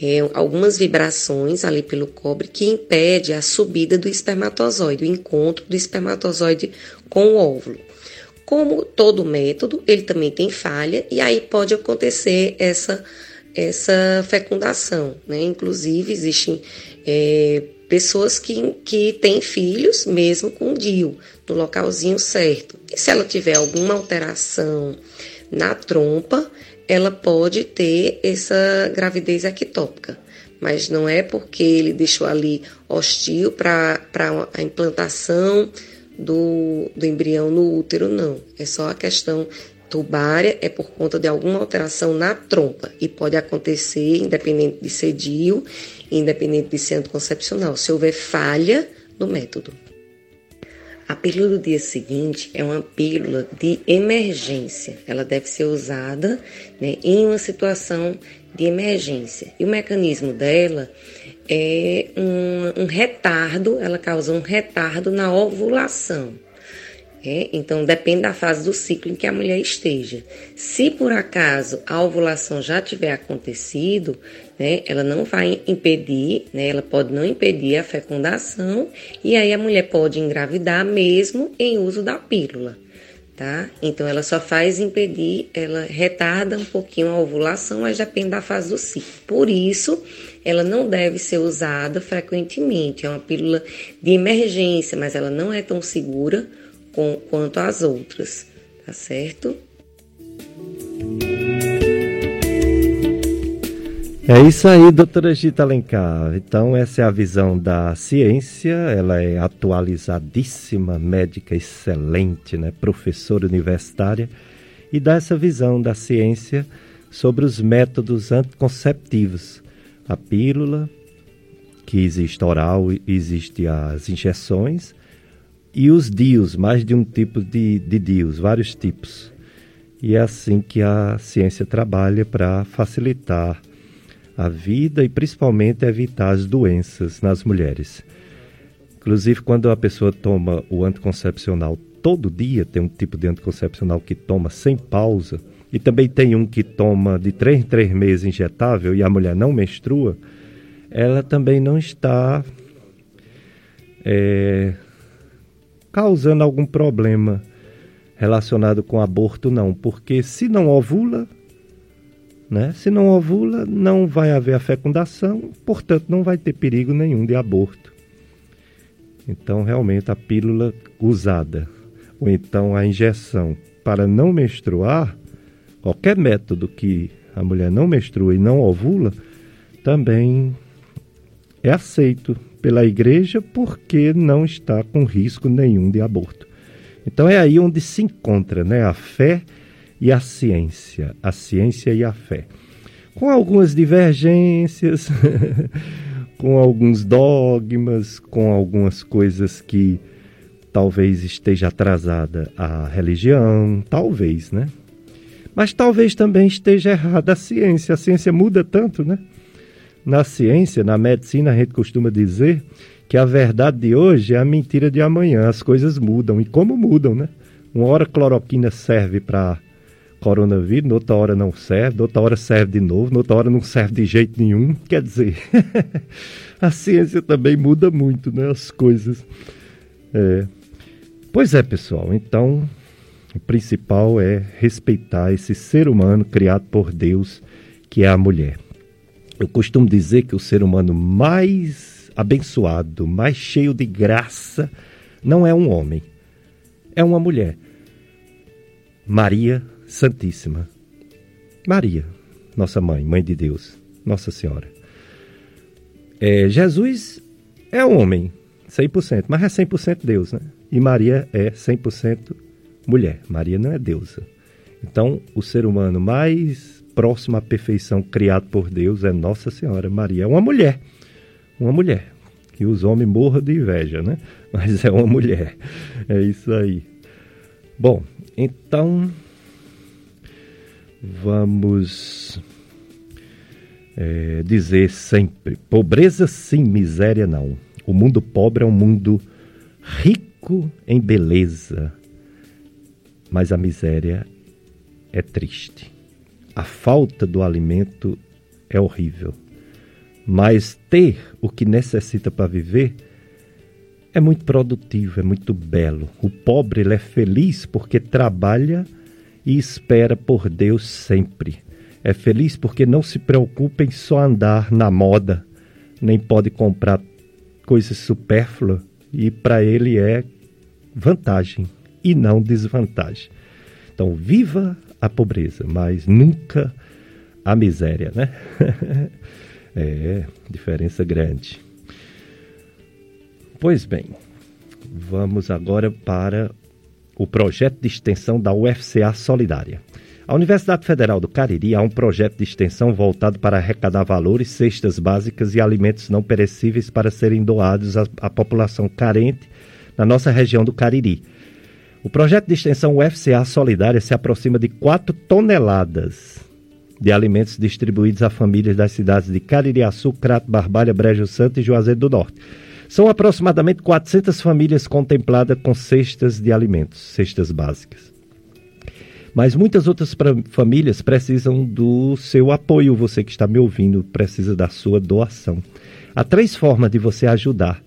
é, algumas vibrações ali pelo cobre que impede a subida do espermatozoide, o encontro do espermatozoide com o óvulo. Como todo método, ele também tem falha e aí pode acontecer essa, essa fecundação. Né? Inclusive, existem é, pessoas que, que têm filhos mesmo com DIU, no localzinho certo. E se ela tiver alguma alteração na trompa, ela pode ter essa gravidez ectópica, mas não é porque ele deixou ali hostil para a implantação do, do embrião no útero, não. É só a questão tubária, é por conta de alguma alteração na trompa e pode acontecer independente de ser DIU, independente de ser anticoncepcional, se houver falha no método. A pílula do dia seguinte é uma pílula de emergência. Ela deve ser usada né, em uma situação de emergência. E o mecanismo dela é um, um retardo, ela causa um retardo na ovulação. É, então, depende da fase do ciclo em que a mulher esteja. Se por acaso a ovulação já tiver acontecido, né, ela não vai impedir, né, ela pode não impedir a fecundação, e aí a mulher pode engravidar mesmo em uso da pílula. Tá? Então, ela só faz impedir, ela retarda um pouquinho a ovulação, mas depende da fase do ciclo. Por isso, ela não deve ser usada frequentemente. É uma pílula de emergência, mas ela não é tão segura com, quanto as outras, tá certo? É isso aí, doutora Gita Alencar. Então, essa é a visão da ciência. Ela é atualizadíssima, médica excelente, né? professora universitária, e dá essa visão da ciência sobre os métodos anticonceptivos. A pílula, que existe oral, existe as injeções, e os dios, mais de um tipo de, de dios, vários tipos. E é assim que a ciência trabalha para facilitar a vida e principalmente evitar as doenças nas mulheres. Inclusive, quando a pessoa toma o anticoncepcional todo dia, tem um tipo de anticoncepcional que toma sem pausa, e também tem um que toma de três em três meses injetável e a mulher não menstrua, ela também não está é, causando algum problema relacionado com aborto, não. Porque se não ovula, né? Se não ovula, não vai haver a fecundação, portanto, não vai ter perigo nenhum de aborto. Então, realmente, a pílula usada, ou então a injeção para não menstruar, qualquer método que a mulher não menstrua e não ovula, também é aceito pela igreja porque não está com risco nenhum de aborto. Então é aí onde se encontra né, a fé e a ciência, a ciência e a fé. Com algumas divergências, com alguns dogmas, com algumas coisas que talvez esteja atrasada a religião, talvez, né? Mas talvez também esteja errada a ciência. A ciência muda tanto, né? Na ciência, na medicina, a gente costuma dizer que a verdade de hoje é a mentira de amanhã. As coisas mudam. E como mudam, né? Uma hora cloroquina serve para coronavírus, noutra hora não serve, noutra hora serve de novo, noutra hora não serve de jeito nenhum. Quer dizer, a ciência também muda muito, né? As coisas. É. Pois é, pessoal. Então, o principal é respeitar esse ser humano criado por Deus, que é a mulher. Eu costumo dizer que o ser humano mais abençoado, mais cheio de graça, não é um homem, é uma mulher. Maria Santíssima. Maria, nossa mãe, mãe de Deus, Nossa Senhora. É, Jesus é um homem, 100%, mas é 100% Deus, né? E Maria é 100% mulher. Maria não é deusa. Então, o ser humano mais próximo à perfeição criado por Deus é Nossa Senhora Maria. É uma mulher. Uma mulher. Que os homens morram de inveja, né? Mas é uma mulher. É isso aí. Bom, então vamos é, dizer sempre: pobreza sim, miséria não. O mundo pobre é um mundo rico em beleza, mas a miséria é triste a falta do alimento é horrível. Mas ter o que necessita para viver é muito produtivo, é muito belo. O pobre ele é feliz porque trabalha e espera por Deus sempre. É feliz porque não se preocupa em só andar na moda, nem pode comprar coisas supérfluas e para ele é vantagem e não desvantagem. Então, viva a pobreza, mas nunca a miséria, né? é, diferença grande. Pois bem, vamos agora para o projeto de extensão da UFCA Solidária. A Universidade Federal do Cariri há um projeto de extensão voltado para arrecadar valores, cestas básicas e alimentos não perecíveis para serem doados à, à população carente na nossa região do Cariri. O projeto de extensão UFCA Solidária se aproxima de 4 toneladas de alimentos distribuídos a famílias das cidades de Caririaçu, Crato, Barbalha, Brejo Santo e Juazeiro do Norte. São aproximadamente 400 famílias contempladas com cestas de alimentos, cestas básicas. Mas muitas outras famílias precisam do seu apoio. Você que está me ouvindo precisa da sua doação. Há três formas de você ajudar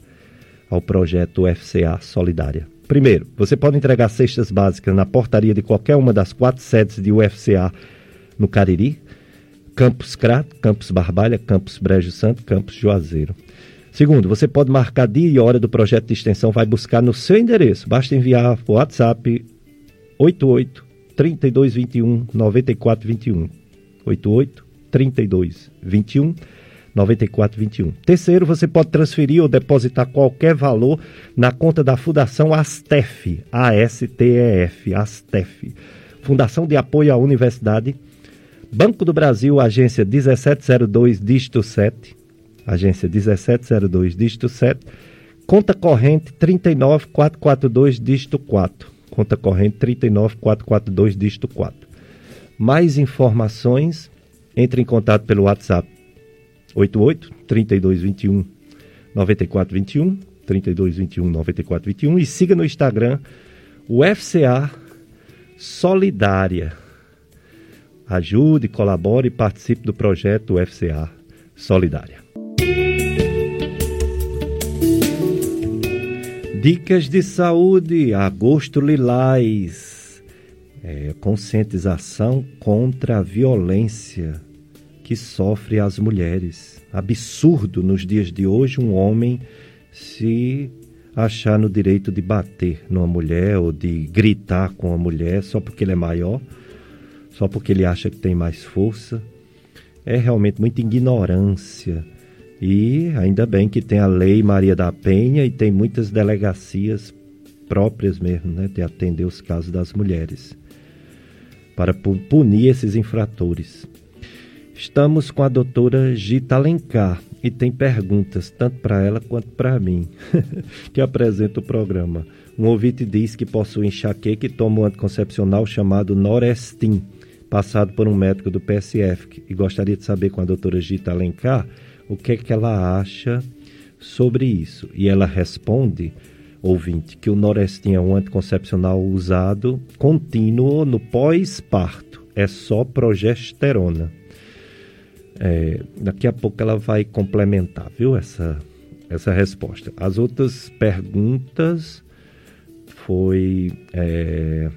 ao projeto FCA Solidária. Primeiro, você pode entregar cestas básicas na portaria de qualquer uma das quatro sedes de UFCA no Cariri, Campos Crato, Campos Barbalha, Campos Brejo Santo, Campos Juazeiro. Segundo, você pode marcar dia e hora do projeto de extensão, vai buscar no seu endereço. Basta enviar o WhatsApp 88 3221 9421. 88 3221 9421. Terceiro, você pode transferir ou depositar qualquer valor na conta da Fundação ASTEF, A-S-T-E-F, ASTEF. Fundação de Apoio à Universidade, Banco do Brasil, agência 1702, dígito 7, agência 1702, dígito 7, conta corrente 39442, dígito 4, conta corrente 39442, dígito 4. Mais informações, entre em contato pelo WhatsApp 88 3221 9421 3221 9421 e siga no Instagram o FCA Solidária. Ajude, colabore e participe do projeto FCA Solidária. Dicas de saúde, agosto lilás. É, conscientização contra a violência que sofre as mulheres. Absurdo nos dias de hoje um homem se achar no direito de bater numa mulher ou de gritar com a mulher só porque ele é maior, só porque ele acha que tem mais força. É realmente muita ignorância. E ainda bem que tem a Lei Maria da Penha e tem muitas delegacias próprias mesmo, né, de atender os casos das mulheres, para punir esses infratores. Estamos com a doutora Gita Alencar e tem perguntas tanto para ela quanto para mim, que apresenta o programa. Um ouvinte diz que possui enxaqueca e toma um anticoncepcional chamado Norestin, passado por um médico do PSF, e gostaria de saber com a doutora Gita Alencar o que é que ela acha sobre isso. E ela responde, ouvinte, que o Norestin é um anticoncepcional usado contínuo no pós-parto, é só progesterona. É, daqui a pouco ela vai complementar, viu, essa, essa resposta. As outras perguntas foi é,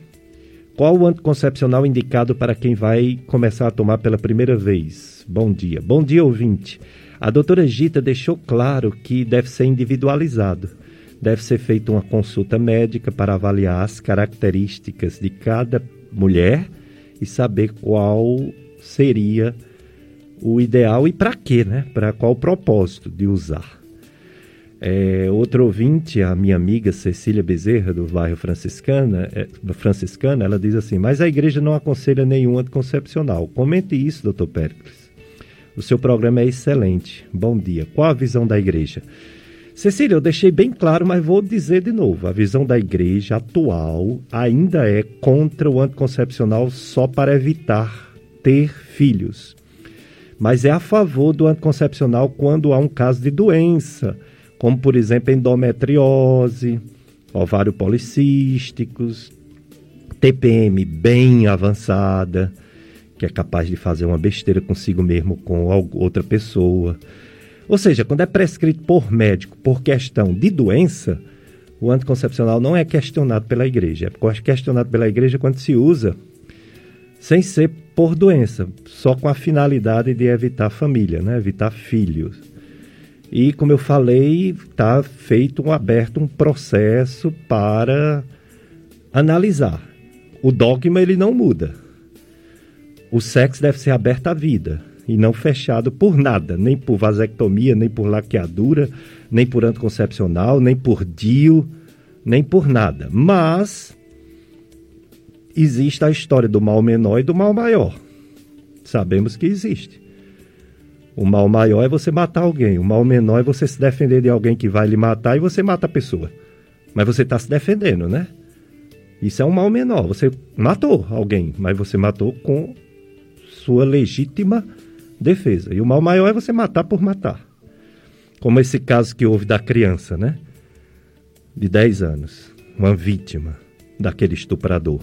qual o anticoncepcional indicado para quem vai começar a tomar pela primeira vez? Bom dia. Bom dia, ouvinte. A doutora Gita deixou claro que deve ser individualizado. Deve ser feita uma consulta médica para avaliar as características de cada mulher e saber qual seria o ideal e para quê, né? Para qual propósito de usar. É, outro ouvinte, a minha amiga Cecília Bezerra, do bairro Franciscana, é, Franciscana, ela diz assim: Mas a igreja não aconselha nenhum anticoncepcional. Comente isso, doutor Péricles. O seu programa é excelente. Bom dia. Qual a visão da igreja? Cecília, eu deixei bem claro, mas vou dizer de novo: a visão da igreja atual ainda é contra o anticoncepcional só para evitar ter filhos mas é a favor do anticoncepcional quando há um caso de doença, como por exemplo endometriose, ovário policísticos, TPM bem avançada, que é capaz de fazer uma besteira consigo mesmo com outra pessoa. Ou seja, quando é prescrito por médico por questão de doença, o anticoncepcional não é questionado pela igreja. É questionado pela igreja quando se usa sem ser por doença, só com a finalidade de evitar família, né? evitar filhos. E como eu falei, está feito um aberto um processo para analisar. O dogma ele não muda. O sexo deve ser aberto à vida e não fechado por nada, nem por vasectomia, nem por laqueadura, nem por anticoncepcional, nem por DIU, nem por nada. Mas existe a história do mal menor e do mal maior. Sabemos que existe. O mal maior é você matar alguém, o mal menor é você se defender de alguém que vai lhe matar e você mata a pessoa. Mas você está se defendendo, né? Isso é um mal menor. Você matou alguém, mas você matou com sua legítima defesa. E o mal maior é você matar por matar. Como esse caso que houve da criança, né? De 10 anos. Uma vítima daquele estuprador.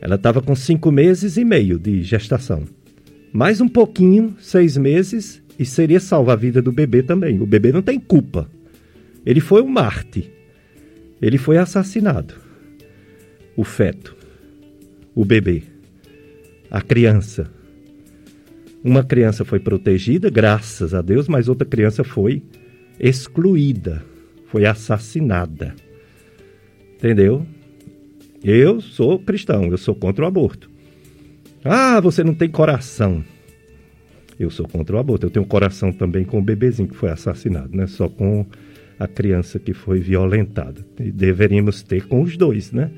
Ela estava com cinco meses e meio de gestação. Mais um pouquinho, seis meses, e seria salva a vida do bebê também. O bebê não tem culpa. Ele foi um Marte. Ele foi assassinado. O feto, o bebê, a criança. Uma criança foi protegida, graças a Deus, mas outra criança foi excluída, foi assassinada. Entendeu? Eu sou cristão, eu sou contra o aborto. Ah, você não tem coração. Eu sou contra o aborto. Eu tenho coração também com o bebezinho que foi assassinado, não é só com a criança que foi violentada. E deveríamos ter com os dois, né?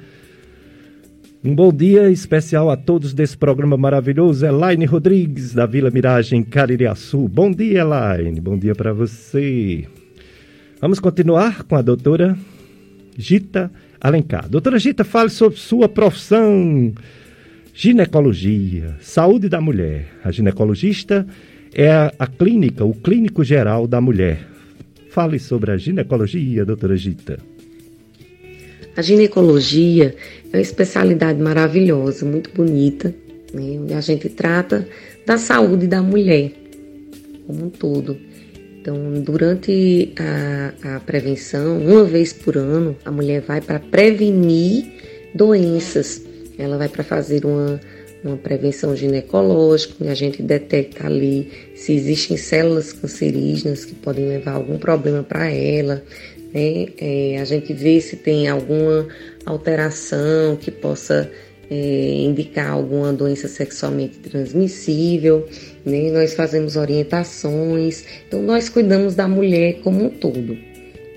Um bom dia especial a todos desse programa maravilhoso. Elaine Rodrigues, da Vila Miragem, Caririaçu. Bom dia, Elaine. Bom dia para você. Vamos continuar com a doutora Gita Alencar. Doutora Gita, fale sobre sua profissão. Ginecologia, saúde da mulher. A ginecologista é a, a clínica, o clínico geral da mulher. Fale sobre a ginecologia, doutora Gita. A ginecologia é uma especialidade maravilhosa, muito bonita, né, onde a gente trata da saúde da mulher como um todo. Então, durante a, a prevenção, uma vez por ano, a mulher vai para prevenir doenças. Ela vai para fazer uma, uma prevenção ginecológica, onde a gente detecta ali se existem células cancerígenas que podem levar algum problema para ela, né? É, a gente vê se tem alguma alteração que possa é, indicar alguma doença sexualmente transmissível, né? Nós fazemos orientações, então nós cuidamos da mulher como um todo.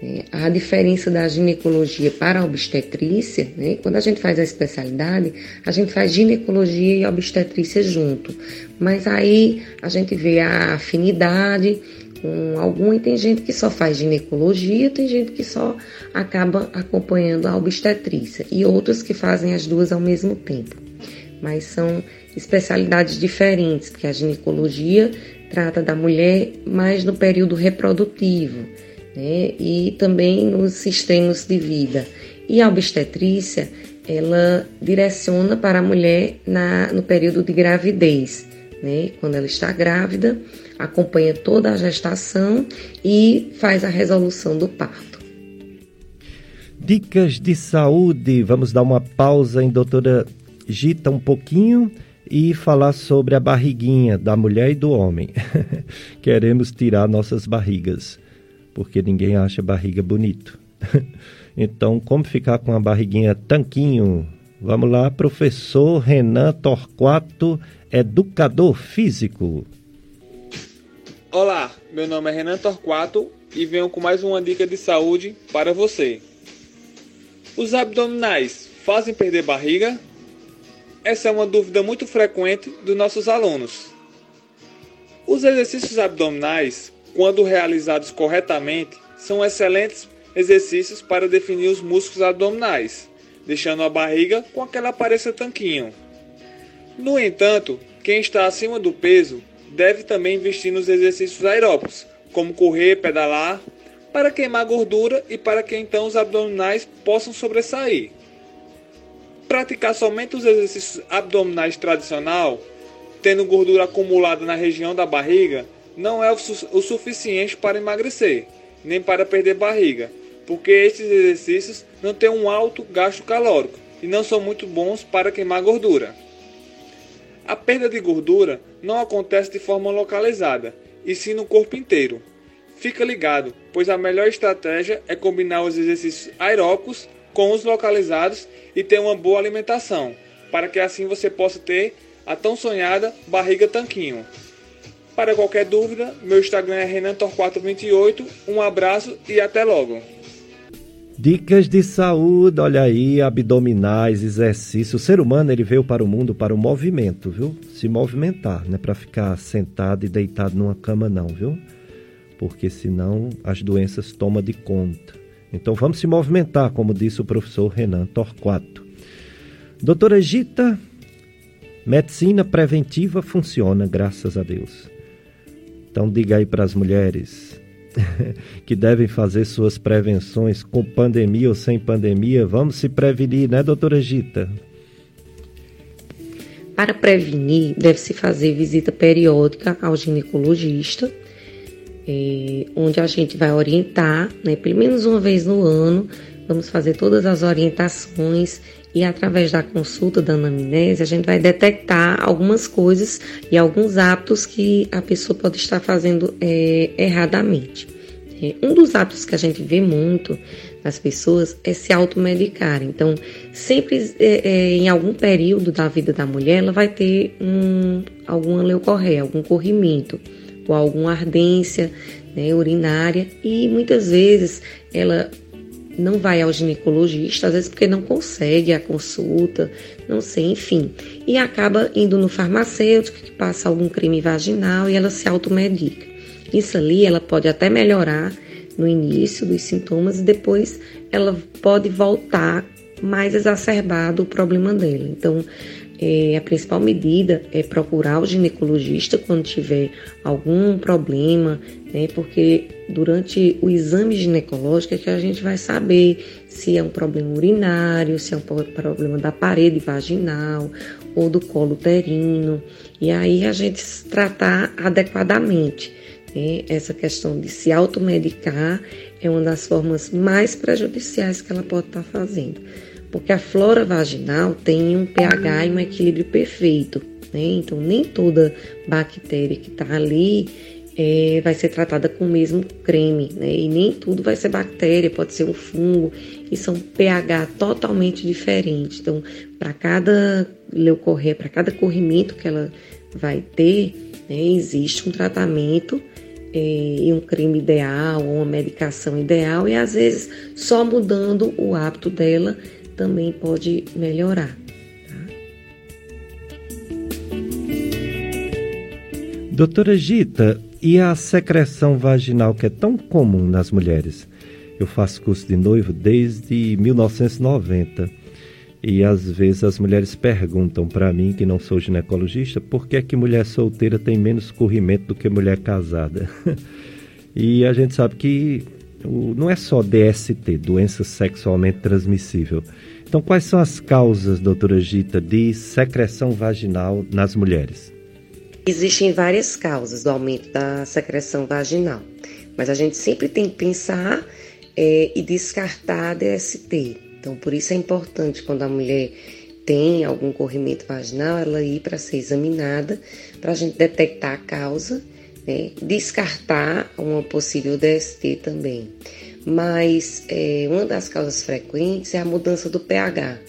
Né? A diferença da ginecologia para a obstetrícia, né? quando a gente faz a especialidade, a gente faz ginecologia e obstetrícia junto, mas aí a gente vê a afinidade com algum e tem gente que só faz ginecologia, tem gente que só acaba acompanhando a obstetrícia e outros que fazem as duas ao mesmo tempo. Mas são especialidades diferentes, porque a ginecologia trata da mulher mais no período reprodutivo, né? E também nos sistemas de vida. E a obstetrícia, ela direciona para a mulher na, no período de gravidez, né? Quando ela está grávida, acompanha toda a gestação e faz a resolução do parto. Dicas de saúde. Vamos dar uma pausa em doutora Gita um pouquinho e falar sobre a barriguinha da mulher e do homem. Queremos tirar nossas barrigas, porque ninguém acha barriga bonito. então, como ficar com a barriguinha tanquinho? Vamos lá, professor Renan Torquato, educador físico. Olá, meu nome é Renan Torquato e venho com mais uma dica de saúde para você. Os abdominais fazem perder barriga? Essa é uma dúvida muito frequente dos nossos alunos. Os exercícios abdominais, quando realizados corretamente, são excelentes exercícios para definir os músculos abdominais, deixando a barriga com aquela aparência tanquinho. No entanto, quem está acima do peso deve também investir nos exercícios aeróbicos, como correr, pedalar, para queimar gordura e para que então os abdominais possam sobressair. Praticar somente os exercícios abdominais tradicional, tendo gordura acumulada na região da barriga, não é o, o suficiente para emagrecer, nem para perder barriga, porque esses exercícios não têm um alto gasto calórico e não são muito bons para queimar gordura. A perda de gordura não acontece de forma localizada, e sim no corpo inteiro. Fica ligado, pois a melhor estratégia é combinar os exercícios aeróbicos com os localizados e ter uma boa alimentação, para que assim você possa ter a tão sonhada barriga tanquinho. Para qualquer dúvida, meu Instagram é renantor428. Um abraço e até logo. Dicas de saúde, olha aí, abdominais, exercício. O ser humano ele veio para o mundo para o movimento, viu? Se movimentar, não é para ficar sentado e deitado numa cama não, viu? Porque senão as doenças tomam de conta. Então vamos se movimentar, como disse o professor Renan Torquato. Doutora Gita, medicina preventiva funciona, graças a Deus. Então diga aí para as mulheres que devem fazer suas prevenções com pandemia ou sem pandemia. Vamos se prevenir, né, doutora Gita? Para prevenir, deve-se fazer visita periódica ao ginecologista, é, onde a gente vai orientar, né, pelo menos uma vez no ano, vamos fazer todas as orientações e através da consulta da anamnese a gente vai detectar algumas coisas e alguns hábitos que a pessoa pode estar fazendo é, erradamente. É, um dos hábitos que a gente vê muito nas pessoas é se automedicar. Então, sempre é, é, em algum período da vida da mulher, ela vai ter um, alguma leucorreia, algum corrimento ou alguma ardência né, urinária e muitas vezes ela não vai ao ginecologista, às vezes porque não consegue a consulta, não sei, enfim. E acaba indo no farmacêutico que passa algum creme vaginal e ela se automedica. Isso ali ela pode até melhorar no início dos sintomas e depois ela pode voltar mais exacerbado o problema dela. Então, é, a principal medida é procurar o ginecologista quando tiver algum problema, né? Porque durante o exame ginecológico é que a gente vai saber se é um problema urinário, se é um problema da parede vaginal ou do colo uterino, e aí a gente tratar adequadamente. Né? Essa questão de se automedicar é uma das formas mais prejudiciais que ela pode estar fazendo porque a flora vaginal tem um pH e um equilíbrio perfeito, né? Então, nem toda bactéria que está ali é, vai ser tratada com o mesmo creme, né? E nem tudo vai ser bactéria, pode ser um fungo, e são pH totalmente diferentes. Então, para cada leucorreia, para cada corrimento que ela vai ter, né, existe um tratamento é, e um creme ideal, ou uma medicação ideal, e às vezes só mudando o hábito dela também pode melhorar. Tá? Doutora Gita, e a secreção vaginal que é tão comum nas mulheres? Eu faço curso de noivo desde 1990 e às vezes as mulheres perguntam para mim, que não sou ginecologista, por que, é que mulher solteira tem menos corrimento do que mulher casada? e a gente sabe que o, não é só DST, doença sexualmente transmissível. Então, quais são as causas, doutora Gita, de secreção vaginal nas mulheres? Existem várias causas do aumento da secreção vaginal, mas a gente sempre tem que pensar é, e descartar a DST. Então, por isso é importante quando a mulher tem algum corrimento vaginal, ela ir para ser examinada, para a gente detectar a causa né? descartar uma possível DST também. Mas é, uma das causas frequentes é a mudança do pH.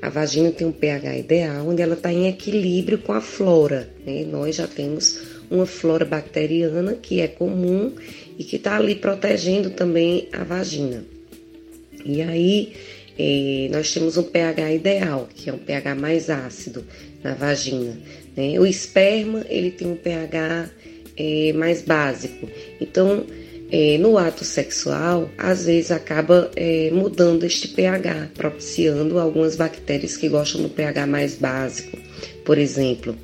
A vagina tem um pH ideal, onde ela está em equilíbrio com a flora. Né? Nós já temos uma flora bacteriana que é comum e que está ali protegendo também a vagina. E aí é, nós temos um pH ideal, que é um pH mais ácido na vagina. Né? O esperma ele tem um pH é, mais básico. Então, é, no ato sexual, às vezes acaba é, mudando este pH, propiciando algumas bactérias que gostam do pH mais básico, por exemplo.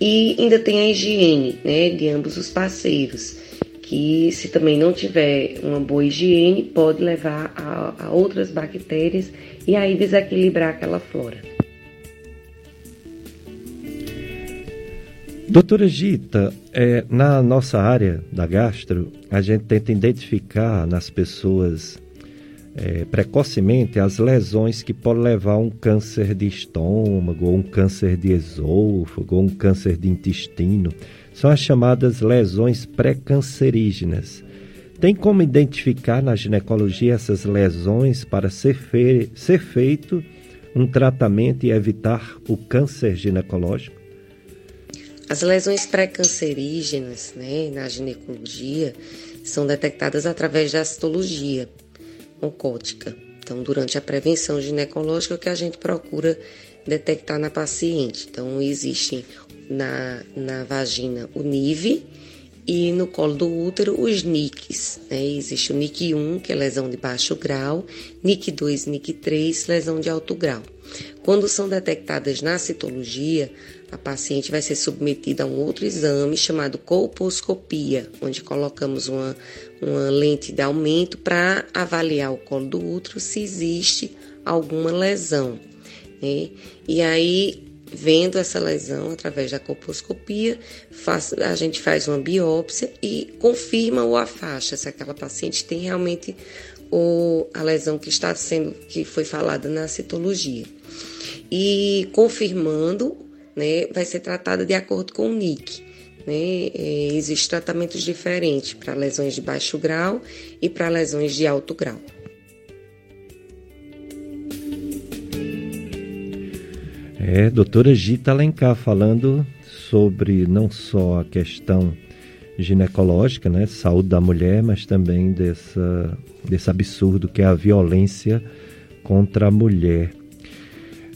E ainda tem a higiene né, de ambos os parceiros, que se também não tiver uma boa higiene, pode levar a, a outras bactérias e aí desequilibrar aquela flora. Doutora Gita, é, na nossa área da gastro, a gente tenta identificar nas pessoas é, precocemente as lesões que podem levar a um câncer de estômago, ou um câncer de esôfago, ou um câncer de intestino. São as chamadas lesões pré-cancerígenas. Tem como identificar na ginecologia essas lesões para ser, fe ser feito um tratamento e evitar o câncer ginecológico? As lesões pré-cancerígenas né, na ginecologia são detectadas através da citologia oncótica. Então, durante a prevenção ginecológica, que a gente procura detectar na paciente. Então, existe na, na vagina o NIV e no colo do útero os NICs. Né? Existe o NIC 1, que é lesão de baixo grau, NIC 2 NIC 3, lesão de alto grau. Quando são detectadas na citologia, a paciente vai ser submetida a um outro exame chamado colposcopia, onde colocamos uma, uma lente de aumento para avaliar o colo do útero se existe alguma lesão. Né? E aí, vendo essa lesão através da colposcopia, a gente faz uma biópsia e confirma ou afasta se aquela paciente tem realmente o, a lesão que está sendo, que foi falada na citologia. E confirmando né, vai ser tratada de acordo com o NIC. Né? É, Existem tratamentos diferentes para lesões de baixo grau e para lesões de alto grau. É, doutora Gita Alencar falando sobre não só a questão ginecológica, né, saúde da mulher, mas também dessa, desse absurdo que é a violência contra a mulher.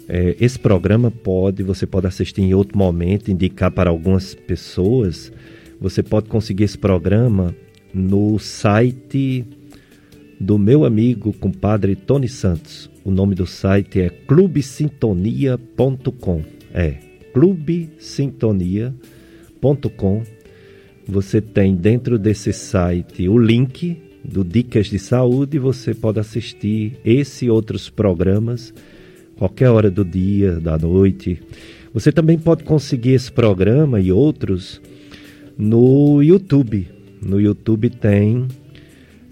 É, esse programa pode, você pode assistir em outro momento, indicar para algumas pessoas. Você pode conseguir esse programa no site do meu amigo compadre Tony Santos. O nome do site é clubesintonia.com. É clubesintonia.com. Você tem dentro desse site o link do Dicas de Saúde. Você pode assistir esse e outros programas qualquer hora do dia, da noite. Você também pode conseguir esse programa e outros no YouTube. No YouTube tem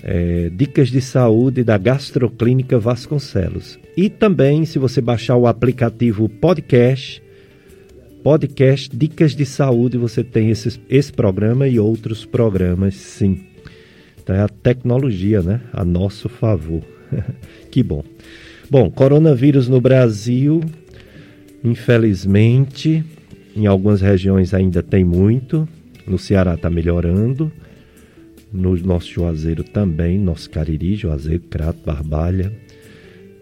é, dicas de saúde da Gastroclínica Vasconcelos. E também, se você baixar o aplicativo Podcast, Podcast Dicas de Saúde, você tem esse, esse programa e outros programas, sim. Então é a tecnologia, né? A nosso favor. que bom. Bom, coronavírus no Brasil, infelizmente, em algumas regiões ainda tem muito. No Ceará está melhorando. No nosso Juazeiro também, nosso Cariri, Juazeiro, Crato, Barbalha,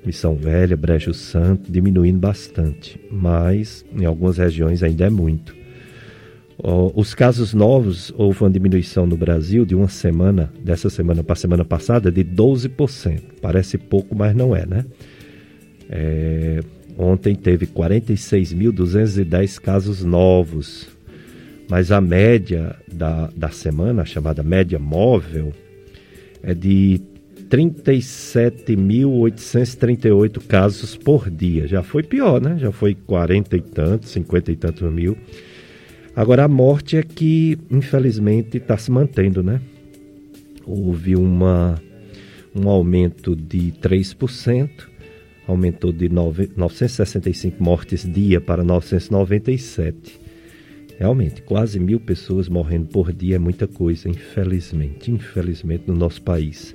Missão Velha, Brejo Santo, diminuindo bastante. Mas em algumas regiões ainda é muito. Os casos novos, houve uma diminuição no Brasil de uma semana, dessa semana para a semana passada, de 12%. Parece pouco, mas não é, né? É, ontem teve 46.210 casos novos, mas a média da, da semana, chamada média móvel, é de 37.838 casos por dia. Já foi pior, né? Já foi 40 e tantos, 50 e tantos mil. Agora, a morte é que, infelizmente, está se mantendo, né? Houve uma, um aumento de 3%, aumentou de 9, 965 mortes dia para 997. Realmente, quase mil pessoas morrendo por dia é muita coisa, infelizmente, infelizmente no nosso país.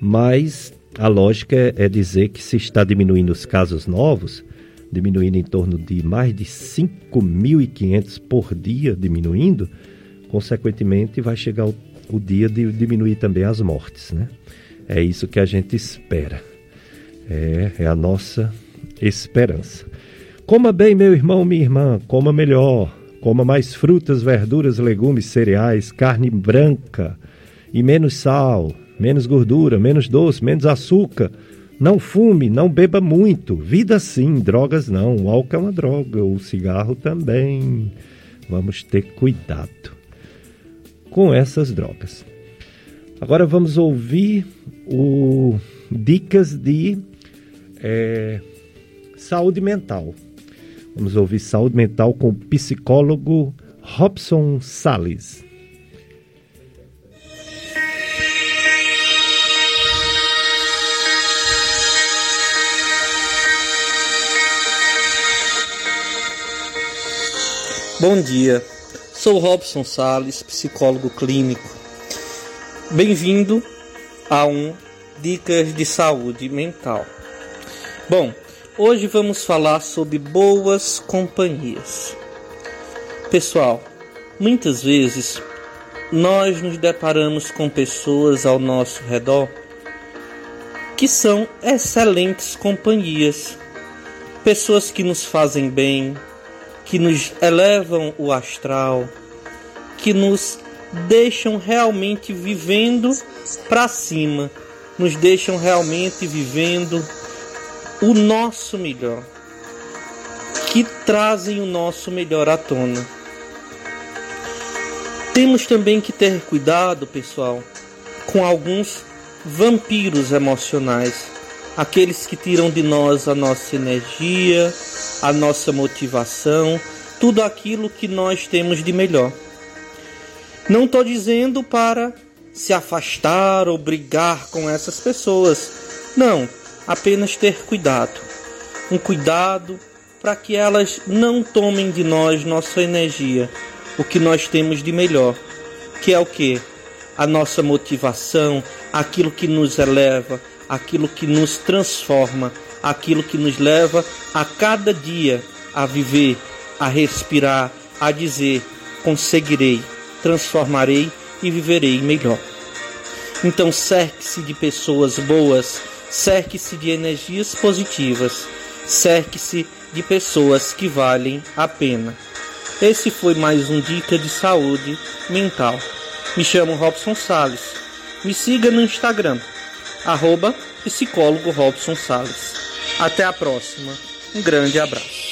Mas a lógica é dizer que se está diminuindo os casos novos, diminuindo em torno de mais de 5.500 por dia, diminuindo, consequentemente vai chegar o, o dia de diminuir também as mortes, né? É isso que a gente espera. É, é a nossa esperança. Coma bem, meu irmão, minha irmã, coma melhor. Coma mais frutas, verduras, legumes, cereais, carne branca e menos sal, menos gordura, menos doce, menos açúcar. Não fume, não beba muito. Vida sim, drogas não. O álcool é uma droga, o cigarro também. Vamos ter cuidado com essas drogas. Agora vamos ouvir o dicas de é, saúde mental. Vamos ouvir saúde mental com o psicólogo Robson Sales. Bom dia, sou Robson Sales, psicólogo clínico. Bem-vindo a um Dicas de Saúde Mental. Bom, hoje vamos falar sobre boas companhias. Pessoal, muitas vezes nós nos deparamos com pessoas ao nosso redor que são excelentes companhias, pessoas que nos fazem bem, que nos elevam o astral, que nos deixam realmente vivendo para cima, nos deixam realmente vivendo o nosso melhor, que trazem o nosso melhor à tona. Temos também que ter cuidado, pessoal, com alguns vampiros emocionais, aqueles que tiram de nós a nossa energia, a nossa motivação, tudo aquilo que nós temos de melhor. Não estou dizendo para se afastar ou brigar com essas pessoas. Não, apenas ter cuidado. Um cuidado para que elas não tomem de nós nossa energia, o que nós temos de melhor, que é o que? A nossa motivação, aquilo que nos eleva, aquilo que nos transforma, aquilo que nos leva a cada dia a viver, a respirar, a dizer: conseguirei transformarei e viverei melhor. Então cerque-se de pessoas boas, cerque-se de energias positivas, cerque-se de pessoas que valem a pena. Esse foi mais um Dica de Saúde Mental. Me chamo Robson Sales. Me siga no Instagram, arroba psicólogo Robson Sales. Até a próxima. Um grande abraço.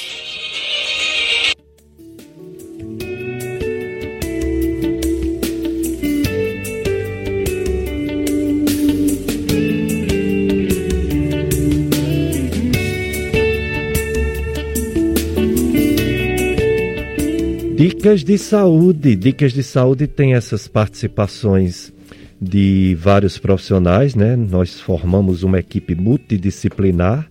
Dicas de saúde. Dicas de saúde tem essas participações de vários profissionais, né? Nós formamos uma equipe multidisciplinar,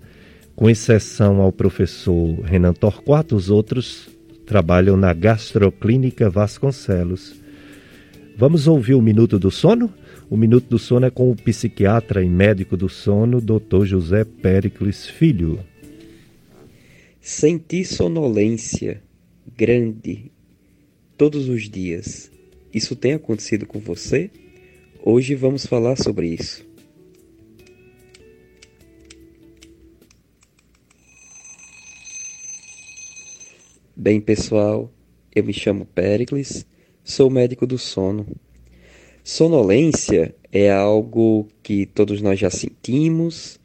com exceção ao professor Renan Torquato, os outros trabalham na Gastroclínica Vasconcelos. Vamos ouvir o Minuto do Sono? O Minuto do Sono é com o psiquiatra e médico do sono, Dr. José Pericles Filho. Sentir sonolência grande todos os dias. Isso tem acontecido com você? Hoje vamos falar sobre isso. Bem, pessoal, eu me chamo Pericles, sou médico do sono. Sonolência é algo que todos nós já sentimos,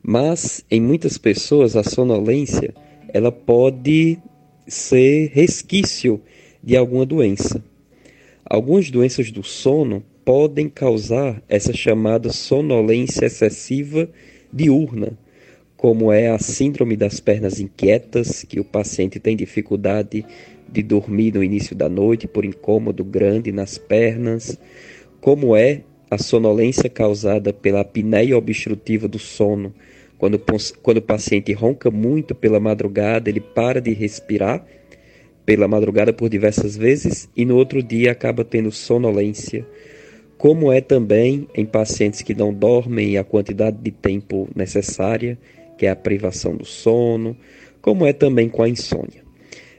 mas em muitas pessoas a sonolência ela pode ser resquício de alguma doença. Algumas doenças do sono podem causar essa chamada sonolência excessiva diurna, como é a síndrome das pernas inquietas, que o paciente tem dificuldade de dormir no início da noite por incômodo grande nas pernas, como é a sonolência causada pela apneia obstrutiva do sono, quando, quando o paciente ronca muito pela madrugada, ele para de respirar pela madrugada por diversas vezes e no outro dia acaba tendo sonolência, como é também em pacientes que não dormem a quantidade de tempo necessária, que é a privação do sono, como é também com a insônia.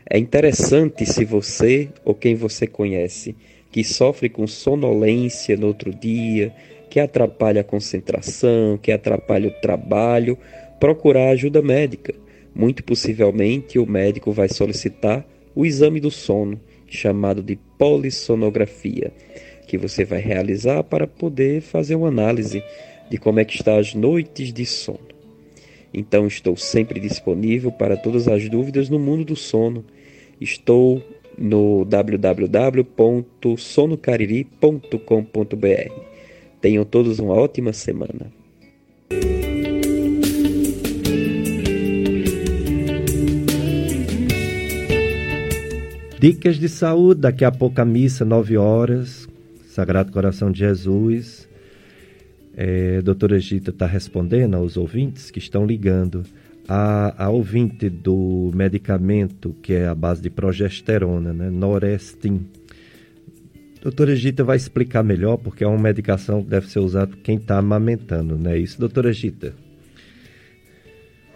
É interessante se você ou quem você conhece que sofre com sonolência no outro dia, que atrapalha a concentração, que atrapalha o trabalho, procurar ajuda médica. Muito possivelmente o médico vai solicitar o exame do sono, chamado de polissonografia, que você vai realizar para poder fazer uma análise de como é que está as noites de sono. Então estou sempre disponível para todas as dúvidas no mundo do sono. Estou no www.sonocariri.com.br. Tenham todos uma ótima semana. Dicas de saúde, daqui a pouco a missa, 9 horas, Sagrado Coração de Jesus. É, doutora Gita está respondendo aos ouvintes que estão ligando. A, a ouvinte do medicamento que é a base de progesterona, né, Norestin. Doutora Gita vai explicar melhor, porque é uma medicação que deve ser usada por quem está amamentando, não é isso, doutora Gita?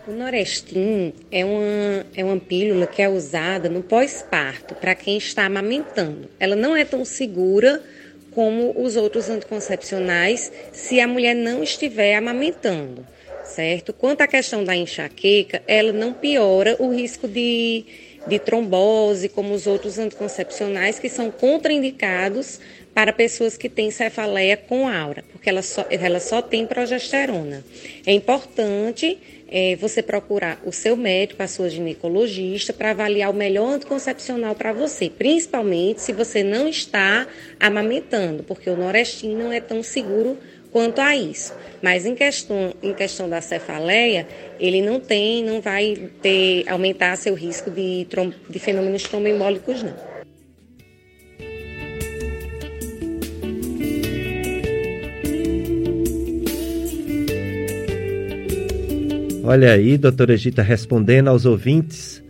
O Norestim é uma, é uma pílula que é usada no pós-parto para quem está amamentando. Ela não é tão segura como os outros anticoncepcionais se a mulher não estiver amamentando, certo? Quanto à questão da enxaqueca, ela não piora o risco de, de trombose como os outros anticoncepcionais que são contraindicados para pessoas que têm cefaleia com aura, porque ela só, ela só tem progesterona. É importante é, você procurar o seu médico, a sua ginecologista, para avaliar o melhor anticoncepcional para você, principalmente se você não está amamentando, porque o Norestim não é tão seguro quanto a isso. Mas em questão, em questão da cefaleia, ele não tem, não vai ter, aumentar seu risco de, de fenômenos tromboembólicos, não. Olha aí, doutora Gita, respondendo aos ouvintes.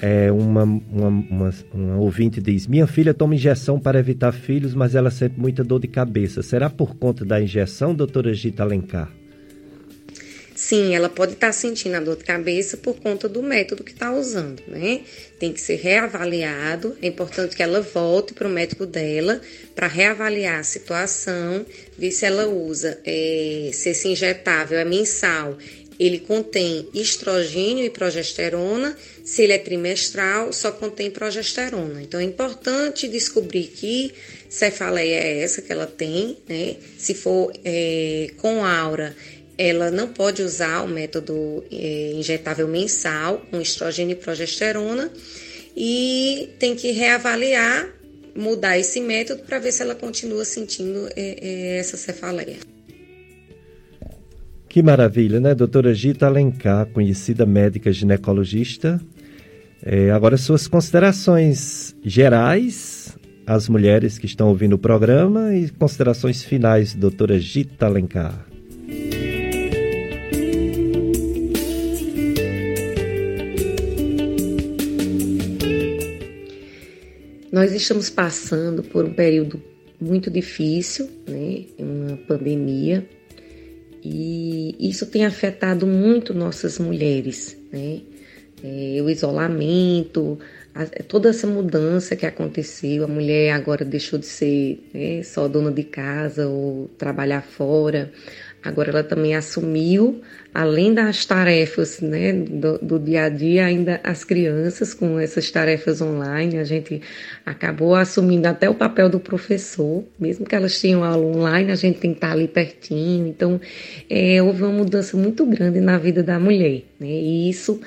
É, uma, uma, uma, uma, ouvinte diz: Minha filha toma injeção para evitar filhos, mas ela sente muita dor de cabeça. Será por conta da injeção, doutora Gita Alencar? Sim, ela pode estar sentindo a dor de cabeça por conta do método que está usando, né? Tem que ser reavaliado. É importante que ela volte para o médico dela para reavaliar a situação, ver se ela usa, é, se esse injetável é mensal ele contém estrogênio e progesterona. Se ele é trimestral, só contém progesterona. Então é importante descobrir que cefaleia é essa que ela tem, né? Se for é, com aura, ela não pode usar o método é, injetável mensal com estrogênio e progesterona e tem que reavaliar, mudar esse método para ver se ela continua sentindo é, é essa cefaleia. Que maravilha, né? Doutora Gita Alencar, conhecida médica ginecologista. É, agora, suas considerações gerais, as mulheres que estão ouvindo o programa e considerações finais, doutora Gita Alencar. Nós estamos passando por um período muito difícil, né? Uma pandemia e isso tem afetado muito nossas mulheres, né? É, o isolamento, a, toda essa mudança que aconteceu, a mulher agora deixou de ser né, só dona de casa ou trabalhar fora, Agora ela também assumiu, além das tarefas né, do, do, dia a dia, ainda as crianças com essas tarefas online. A gente acabou assumindo até o papel do professor, mesmo que elas tenham aula online, a gente tem que estar ali pertinho. Então, é, houve uma mudança muito grande na vida da mulher, né? E isso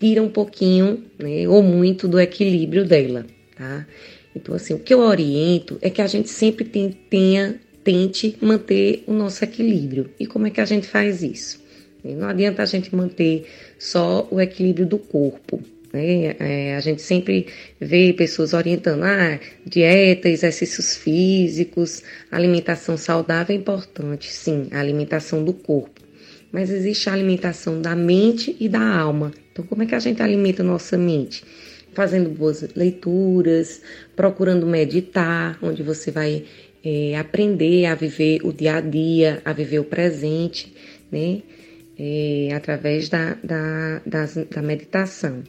tira um pouquinho, né, ou muito, do equilíbrio dela, tá? Então, assim, o que eu oriento é que a gente sempre tenha tente manter o nosso equilíbrio. E como é que a gente faz isso? Não adianta a gente manter só o equilíbrio do corpo. Né? É, a gente sempre vê pessoas orientando ah, dieta, exercícios físicos, alimentação saudável é importante, sim, a alimentação do corpo. Mas existe a alimentação da mente e da alma. Então, como é que a gente alimenta a nossa mente? Fazendo boas leituras, procurando meditar, onde você vai é, aprender a viver o dia a dia, a viver o presente, né? É, através da, da, da meditação.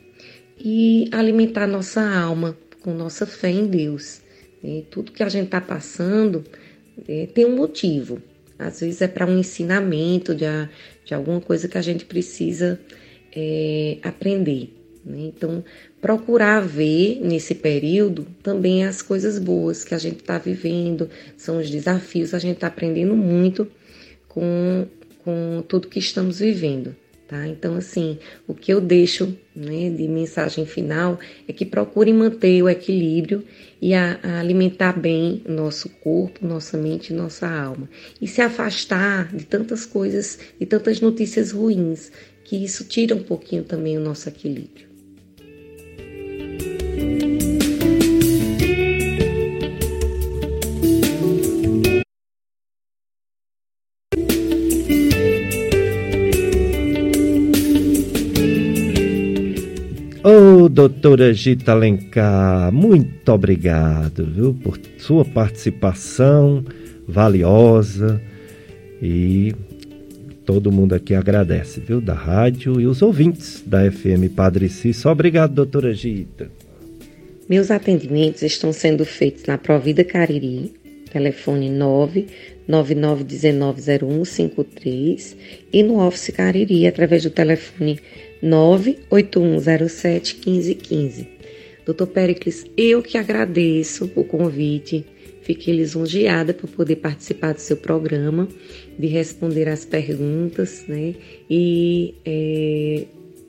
E alimentar nossa alma com nossa fé em Deus. Né? Tudo que a gente está passando é, tem um motivo. Às vezes é para um ensinamento de, de alguma coisa que a gente precisa é, aprender. Né? Então, procurar ver nesse período também as coisas boas que a gente está vivendo, são os desafios, a gente está aprendendo muito com, com tudo que estamos vivendo. Tá? Então, assim, o que eu deixo né, de mensagem final é que procurem manter o equilíbrio e a, a alimentar bem nosso corpo, nossa mente e nossa alma. E se afastar de tantas coisas, de tantas notícias ruins, que isso tira um pouquinho também o nosso equilíbrio. Doutora Gita Alencar, muito obrigado, viu, por sua participação valiosa e todo mundo aqui agradece, viu, da rádio e os ouvintes da FM Padre Cício. Obrigado, doutora Gita. Meus atendimentos estão sendo feitos na Provida Cariri, telefone 999190153 e no Office Cariri através do telefone 98107 1515. Doutor Pericles, eu que agradeço o convite, Fiquei lisonjeada por poder participar do seu programa, de responder as perguntas, né? E é,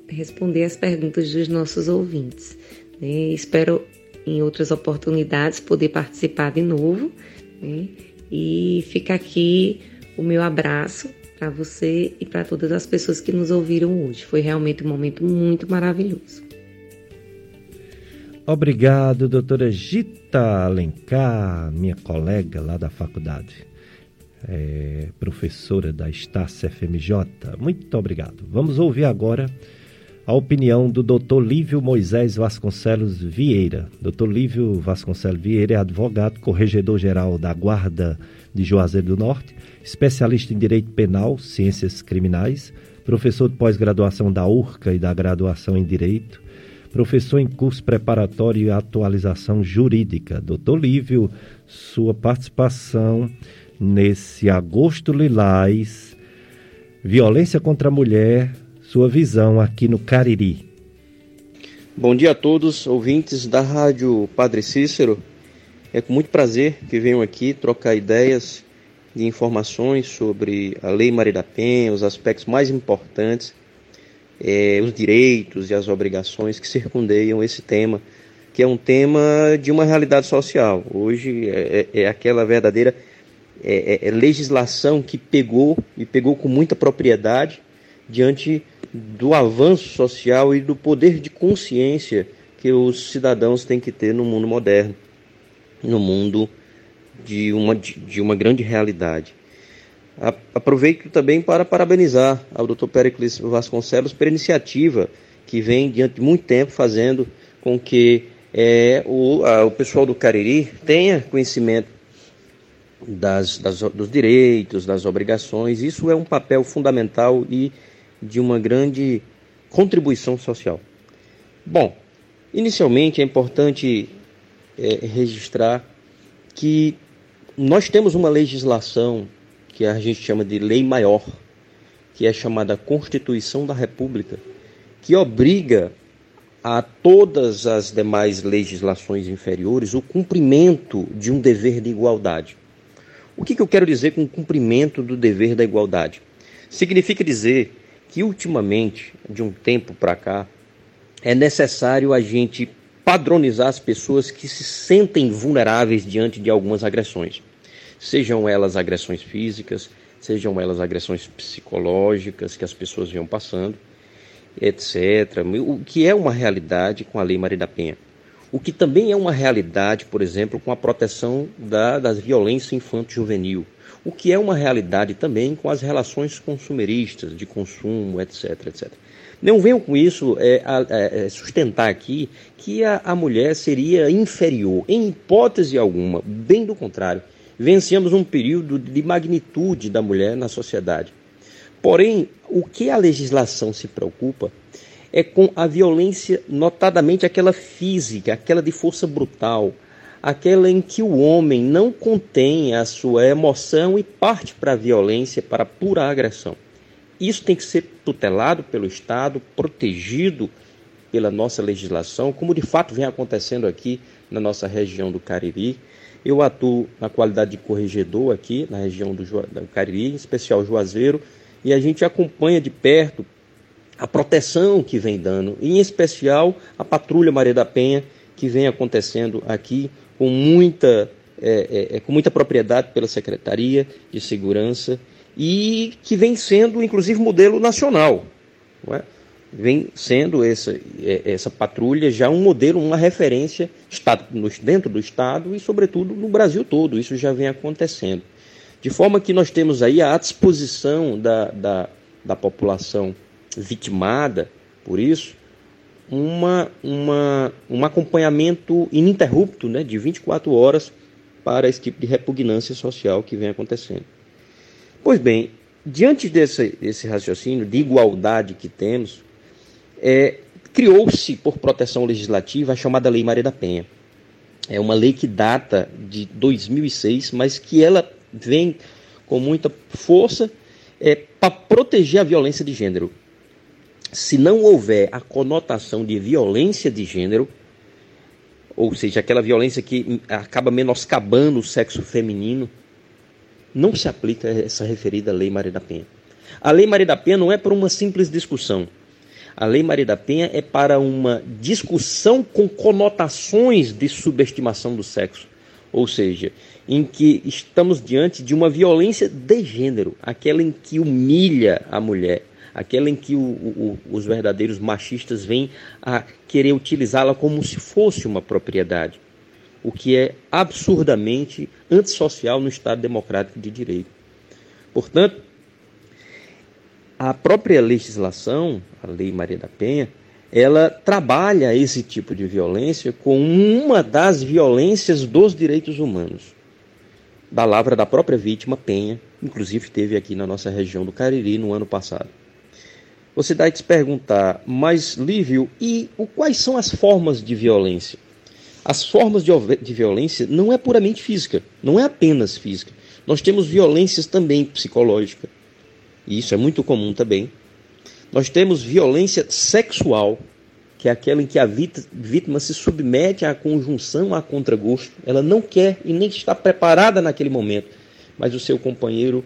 responder as perguntas dos nossos ouvintes. Né? Espero em outras oportunidades poder participar de novo. Né? E fica aqui o meu abraço para você e para todas as pessoas que nos ouviram hoje. Foi realmente um momento muito maravilhoso. Obrigado, doutora Gita Alencar, minha colega lá da faculdade, é, professora da Estácia FMJ. Muito obrigado. Vamos ouvir agora a opinião do doutor Lívio Moisés Vasconcelos Vieira. Doutor Lívio Vasconcelos Vieira é advogado, corregedor-geral da Guarda de Juazeiro do Norte especialista em Direito Penal, Ciências Criminais, professor de pós-graduação da URCA e da graduação em Direito, professor em curso preparatório e atualização jurídica. Doutor Lívio, sua participação nesse Agosto Lilás, violência contra a mulher, sua visão aqui no Cariri. Bom dia a todos, ouvintes da Rádio Padre Cícero. É com muito prazer que venho aqui trocar ideias de informações sobre a Lei Maria da Penha, os aspectos mais importantes, é, os direitos e as obrigações que circundeiam esse tema, que é um tema de uma realidade social. Hoje é, é, é aquela verdadeira é, é, é, legislação que pegou e pegou com muita propriedade diante do avanço social e do poder de consciência que os cidadãos têm que ter no mundo moderno, no mundo de uma, de uma grande realidade. Aproveito também para parabenizar ao Dr. Pericles Vasconcelos pela iniciativa que vem diante de muito tempo fazendo com que é, o, a, o pessoal do Cariri tenha conhecimento das, das, dos direitos, das obrigações. Isso é um papel fundamental e de uma grande contribuição social. Bom, inicialmente é importante é, registrar que nós temos uma legislação que a gente chama de lei maior, que é chamada Constituição da República, que obriga a todas as demais legislações inferiores o cumprimento de um dever de igualdade. O que, que eu quero dizer com cumprimento do dever da igualdade? Significa dizer que, ultimamente, de um tempo para cá, é necessário a gente padronizar as pessoas que se sentem vulneráveis diante de algumas agressões sejam elas agressões físicas, sejam elas agressões psicológicas que as pessoas vinham passando, etc. O que é uma realidade com a Lei Maria da Penha. O que também é uma realidade, por exemplo, com a proteção da, das violência infanto-juvenil. O que é uma realidade também com as relações consumeristas, de consumo, etc, etc. Não venham com isso é, é, sustentar aqui que a, a mulher seria inferior, em hipótese alguma, bem do contrário vencemos um período de magnitude da mulher na sociedade. Porém, o que a legislação se preocupa é com a violência, notadamente aquela física, aquela de força brutal, aquela em que o homem não contém a sua emoção e parte para a violência, para a pura agressão. Isso tem que ser tutelado pelo Estado, protegido pela nossa legislação, como de fato vem acontecendo aqui na nossa região do Cariri, eu atuo na qualidade de corregedor aqui na região do, do Cariri, em especial Juazeiro, e a gente acompanha de perto a proteção que vem dando, em especial a Patrulha Maria da Penha, que vem acontecendo aqui com muita, é, é, é com muita propriedade pela Secretaria de Segurança e que vem sendo, inclusive, modelo nacional. É? vem sendo essa, é, essa patrulha já um modelo, uma referência dentro do Estado e, sobretudo, no Brasil todo. Isso já vem acontecendo. De forma que nós temos aí à disposição da, da, da população vitimada por isso uma, uma, um acompanhamento ininterrupto né, de 24 horas para esse tipo de repugnância social que vem acontecendo. Pois bem, diante desse, desse raciocínio de igualdade que temos, é, criou-se por proteção legislativa a chamada Lei Maria da Penha. É uma lei que data de 2006, mas que ela vem com muita força é, para proteger a violência de gênero. Se não houver a conotação de violência de gênero, ou seja, aquela violência que acaba menoscabando o sexo feminino, não se aplica essa referida Lei Maria da Penha. A Lei Maria da Penha não é para uma simples discussão. A Lei Maria da Penha é para uma discussão com conotações de subestimação do sexo. Ou seja, em que estamos diante de uma violência de gênero, aquela em que humilha a mulher, aquela em que o, o, os verdadeiros machistas vêm a querer utilizá-la como se fosse uma propriedade, o que é absurdamente antissocial no Estado democrático de direito. Portanto, a própria legislação, a Lei Maria da Penha, ela trabalha esse tipo de violência com uma das violências dos direitos humanos. Da lavra da própria vítima, Penha, inclusive teve aqui na nossa região do Cariri no ano passado. Você dá se perguntar, mas Lívio, e quais são as formas de violência? As formas de, de violência não é puramente física, não é apenas física. Nós temos violências também psicológica, e isso é muito comum também. Nós temos violência sexual, que é aquela em que a vítima se submete à conjunção a contragosto. Ela não quer e nem está preparada naquele momento, mas o seu companheiro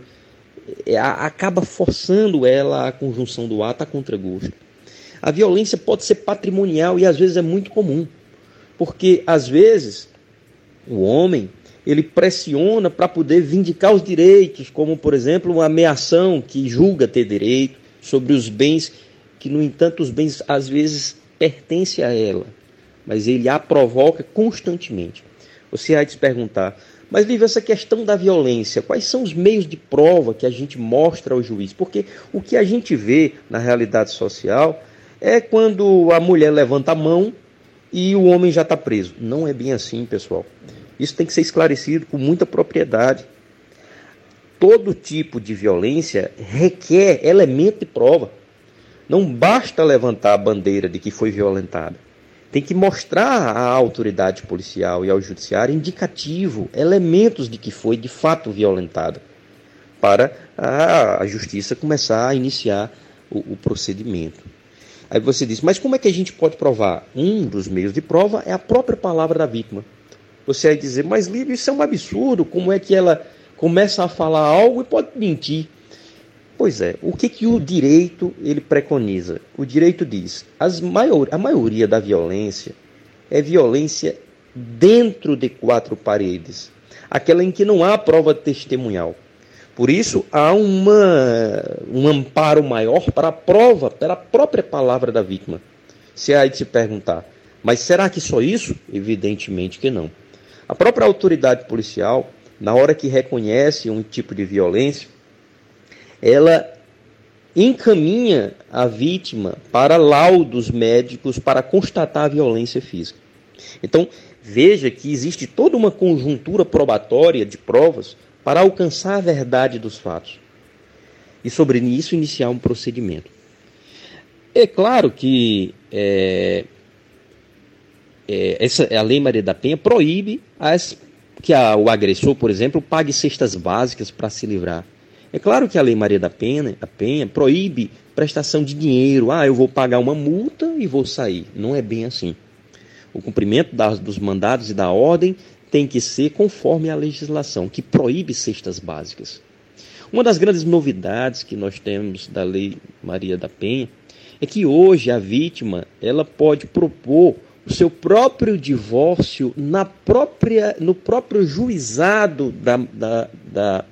é, acaba forçando ela à conjunção do ato a contragosto. A violência pode ser patrimonial e às vezes é muito comum, porque às vezes o homem ele pressiona para poder vindicar os direitos, como por exemplo uma ameação que julga ter direito sobre os bens que no entanto os bens às vezes pertencem a ela, mas ele a provoca constantemente. Você vai se perguntar, mas, Lívia, essa questão da violência, quais são os meios de prova que a gente mostra ao juiz? Porque o que a gente vê na realidade social é quando a mulher levanta a mão e o homem já está preso. Não é bem assim, pessoal. Isso tem que ser esclarecido com muita propriedade. Todo tipo de violência requer elemento de prova. Não basta levantar a bandeira de que foi violentada tem que mostrar à autoridade policial e ao judiciário indicativo, elementos de que foi de fato violentada, para a, justiça começar a iniciar o, o procedimento. Aí você diz, mas como é que a gente pode provar? Um dos meios de prova é a própria palavra da vítima. Você vai dizer, mas Lívia, isso é um absurdo, como é que ela começa a falar algo e pode mentir? Pois é, o que, que o direito ele preconiza? O direito diz, as maior, a maioria da violência é violência dentro de quatro paredes, aquela em que não há prova testemunhal. Por isso, há uma, um amparo maior para a prova, pela própria palavra da vítima. Se há de se perguntar, mas será que só isso? Evidentemente que não. A própria autoridade policial, na hora que reconhece um tipo de violência, ela encaminha a vítima para laudos médicos para constatar a violência física. Então, veja que existe toda uma conjuntura probatória de provas para alcançar a verdade dos fatos e sobre isso iniciar um procedimento. É claro que é, é, essa, a Lei Maria da Penha proíbe as, que a, o agressor, por exemplo, pague cestas básicas para se livrar. É claro que a Lei Maria da Penha, a Penha proíbe prestação de dinheiro. Ah, eu vou pagar uma multa e vou sair. Não é bem assim. O cumprimento das, dos mandados e da ordem tem que ser conforme a legislação, que proíbe cestas básicas. Uma das grandes novidades que nós temos da Lei Maria da Penha é que hoje a vítima ela pode propor o seu próprio divórcio na própria, no próprio juizado da, da, da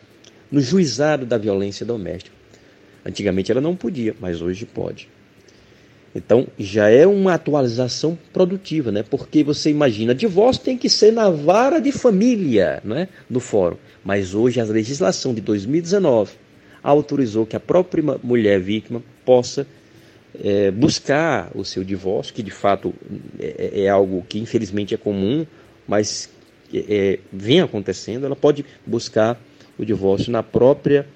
no juizado da violência doméstica. Antigamente ela não podia, mas hoje pode. Então já é uma atualização produtiva, né? Porque você imagina, divórcio tem que ser na vara de família, né? No fórum. Mas hoje a legislação de 2019 autorizou que a própria mulher vítima possa é, buscar o seu divórcio, que de fato é, é, é algo que infelizmente é comum, mas é, vem acontecendo. Ela pode buscar o divórcio na própria,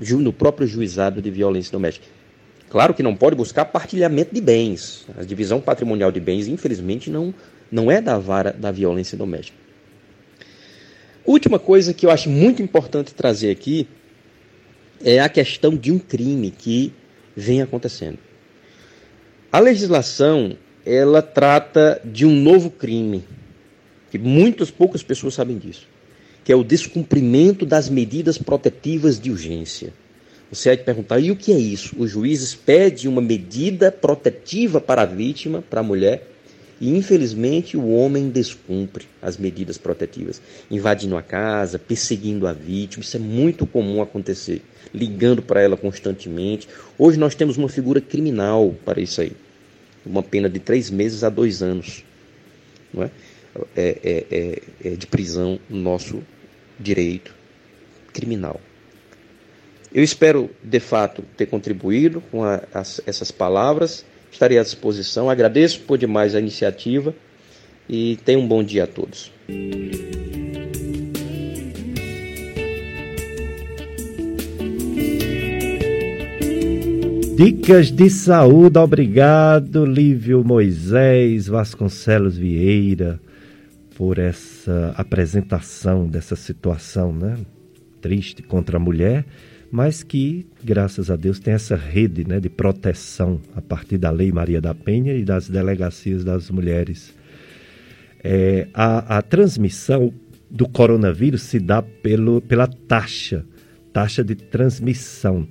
no próprio juizado de violência doméstica. Claro que não pode buscar partilhamento de bens. A divisão patrimonial de bens, infelizmente, não, não é da vara da violência doméstica. Última coisa que eu acho muito importante trazer aqui é a questão de um crime que vem acontecendo. A legislação ela trata de um novo crime, que muitas poucas pessoas sabem disso, que é o descumprimento das medidas protetivas de urgência. Você vai perguntar, e o que é isso? Os juízes pedem uma medida protetiva para a vítima, para a mulher, e infelizmente o homem descumpre as medidas protetivas, invadindo a casa, perseguindo a vítima. Isso é muito comum acontecer, ligando para ela constantemente. Hoje nós temos uma figura criminal para isso aí, uma pena de três meses a dois anos, não é? É, é, é, é de prisão no nosso direito criminal. Eu espero, de fato, ter contribuído com a, as, essas palavras estarei à disposição. Agradeço por demais a iniciativa e tenha um bom dia a todos. Dicas de saúde, obrigado Lívio Moisés Vasconcelos Vieira por essa apresentação dessa situação, né? Triste contra a mulher mas que, graças a Deus, tem essa rede né, de proteção a partir da Lei Maria da Penha e das delegacias das mulheres. É, a, a transmissão do coronavírus se dá pelo, pela taxa, taxa de transmissão,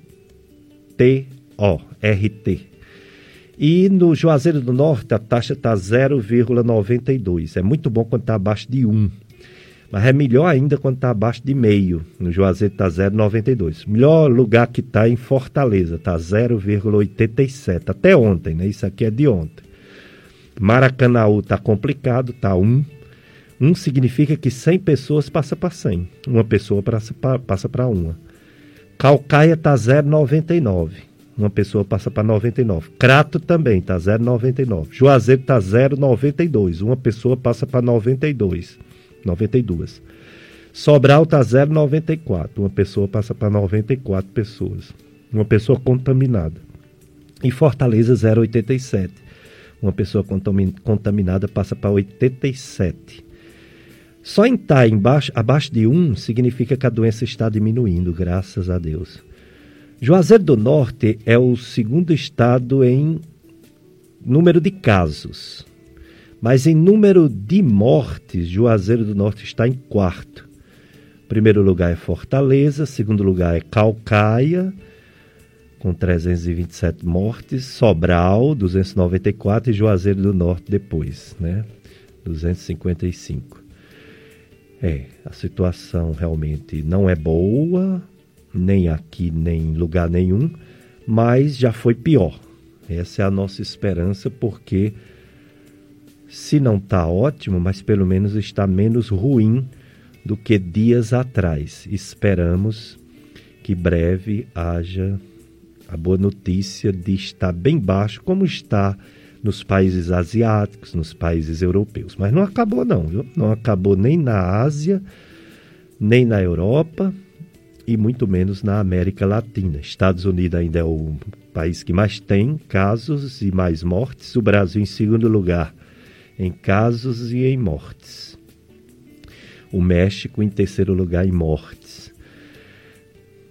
T-O-R-T. E no Juazeiro do Norte a taxa está 0,92. É muito bom quando está abaixo de 1. Mas é melhor ainda quando está abaixo de meio. No Juazeiro está 0,92. Melhor lugar que está em Fortaleza, está 0,87. Até ontem, né? Isso aqui é de ontem. Maracanaú está complicado, está 1. 1 significa que 100 pessoas passa para 100. Uma pessoa passa para uma. Calcaia está 0,99. Uma pessoa passa para 99. Crato também está 0,99. Juazeiro está 0,92. Uma pessoa passa para 92. 92. Sobral está 0,94. Uma pessoa passa para 94 pessoas. Uma pessoa contaminada. E Fortaleza 0,87. Uma pessoa contaminada passa para 87. Só em estar embaixo, abaixo de 1 significa que a doença está diminuindo, graças a Deus. Juazeiro do Norte é o segundo estado em número de casos. Mas em número de mortes, Juazeiro do Norte está em quarto. Primeiro lugar é Fortaleza, segundo lugar é Calcaia, com 327 mortes, Sobral, 294 e Juazeiro do Norte depois, né? 255. É, a situação realmente não é boa, nem aqui, nem em lugar nenhum, mas já foi pior. Essa é a nossa esperança, porque se não está ótimo, mas pelo menos está menos ruim do que dias atrás. Esperamos que breve haja a boa notícia de estar bem baixo, como está nos países asiáticos, nos países europeus. Mas não acabou, não, viu? Não acabou nem na Ásia, nem na Europa e muito menos na América Latina. Estados Unidos ainda é o país que mais tem casos e mais mortes, o Brasil em segundo lugar em casos e em mortes. O México em terceiro lugar em mortes.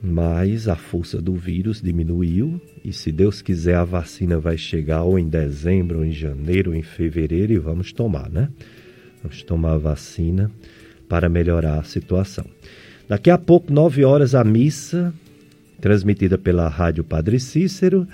Mas a força do vírus diminuiu e, se Deus quiser, a vacina vai chegar ou em dezembro, ou em janeiro, ou em fevereiro e vamos tomar, né? Vamos tomar a vacina para melhorar a situação. Daqui a pouco, nove horas, a missa, transmitida pela Rádio Padre Cícero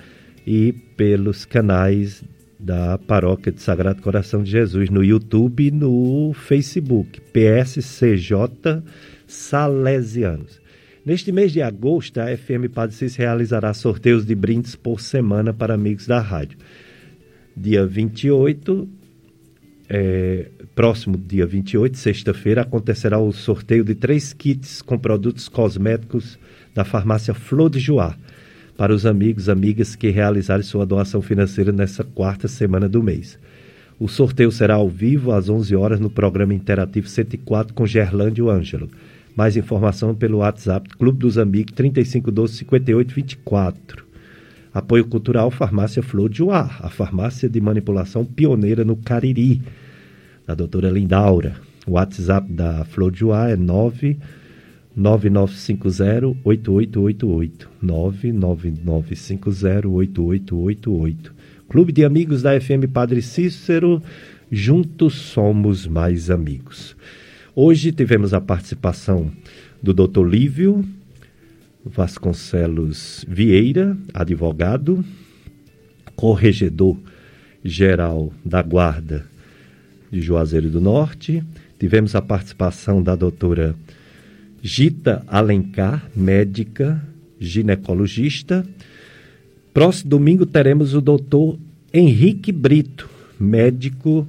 e pelos canais da Paróquia de Sagrado Coração de Jesus no YouTube e no Facebook, PSCJ Salesianos. Neste mês de agosto, a FM Padre Cis realizará sorteios de brindes por semana para amigos da rádio. Dia 28, é, próximo dia 28, sexta-feira, acontecerá o sorteio de três kits com produtos cosméticos da farmácia Flor de Joá para os amigos amigas que realizarem sua doação financeira nessa quarta semana do mês. O sorteio será ao vivo às 11 horas no programa interativo 104 com Gerlândio Ângelo. Mais informação pelo WhatsApp Clube dos Amigos 3512 5824. Apoio Cultural Farmácia Flor de Uar, a farmácia de manipulação pioneira no Cariri, da doutora Lindaura. O WhatsApp da Flor de Uar é 9 9950-8888. 99950-8888. Clube de Amigos da FM Padre Cícero, juntos somos mais amigos. Hoje tivemos a participação do Dr. Lívio Vasconcelos Vieira, advogado, corregedor geral da Guarda de Juazeiro do Norte. Tivemos a participação da doutora Gita Alencar, médica ginecologista. Próximo domingo teremos o doutor Henrique Brito, médico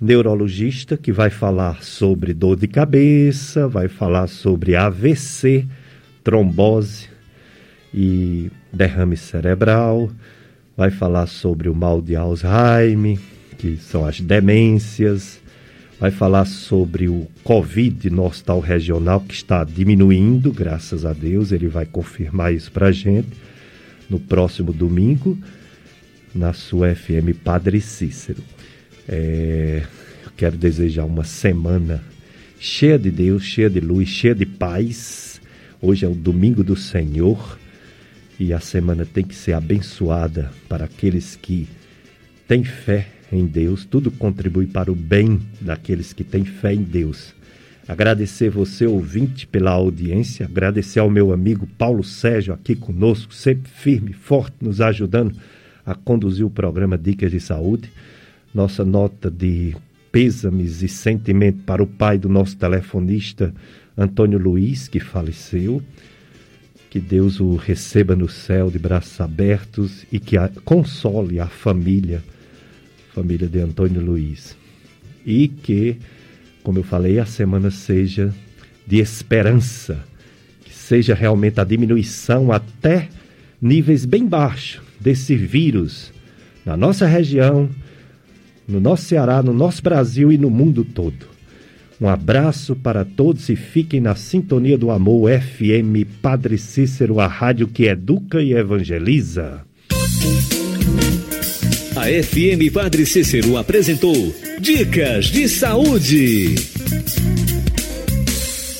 neurologista, que vai falar sobre dor de cabeça, vai falar sobre AVC, trombose e derrame cerebral, vai falar sobre o mal de Alzheimer, que são as demências, vai falar sobre o Covid no hospital regional, que está diminuindo, graças a Deus, ele vai confirmar isso para a gente no próximo domingo, na sua FM Padre Cícero. É, eu quero desejar uma semana cheia de Deus, cheia de luz, cheia de paz. Hoje é o domingo do Senhor e a semana tem que ser abençoada para aqueles que têm fé em Deus. Tudo contribui para o bem daqueles que têm fé em Deus. Agradecer você, ouvinte, pela audiência. Agradecer ao meu amigo Paulo Sérgio aqui conosco, sempre firme, forte, nos ajudando a conduzir o programa Dicas de Saúde. Nossa nota de pêsames e sentimento para o pai do nosso telefonista Antônio Luiz, que faleceu. Que Deus o receba no céu de braços abertos e que a, console a família, família de Antônio Luiz. E que, como eu falei, a semana seja de esperança, que seja realmente a diminuição até níveis bem baixos desse vírus na nossa região, no nosso Ceará, no nosso Brasil e no mundo todo. Um abraço para todos e fiquem na sintonia do amor FM Padre Cícero, a rádio que educa e evangeliza. A FM Padre Cícero apresentou Dicas de Saúde.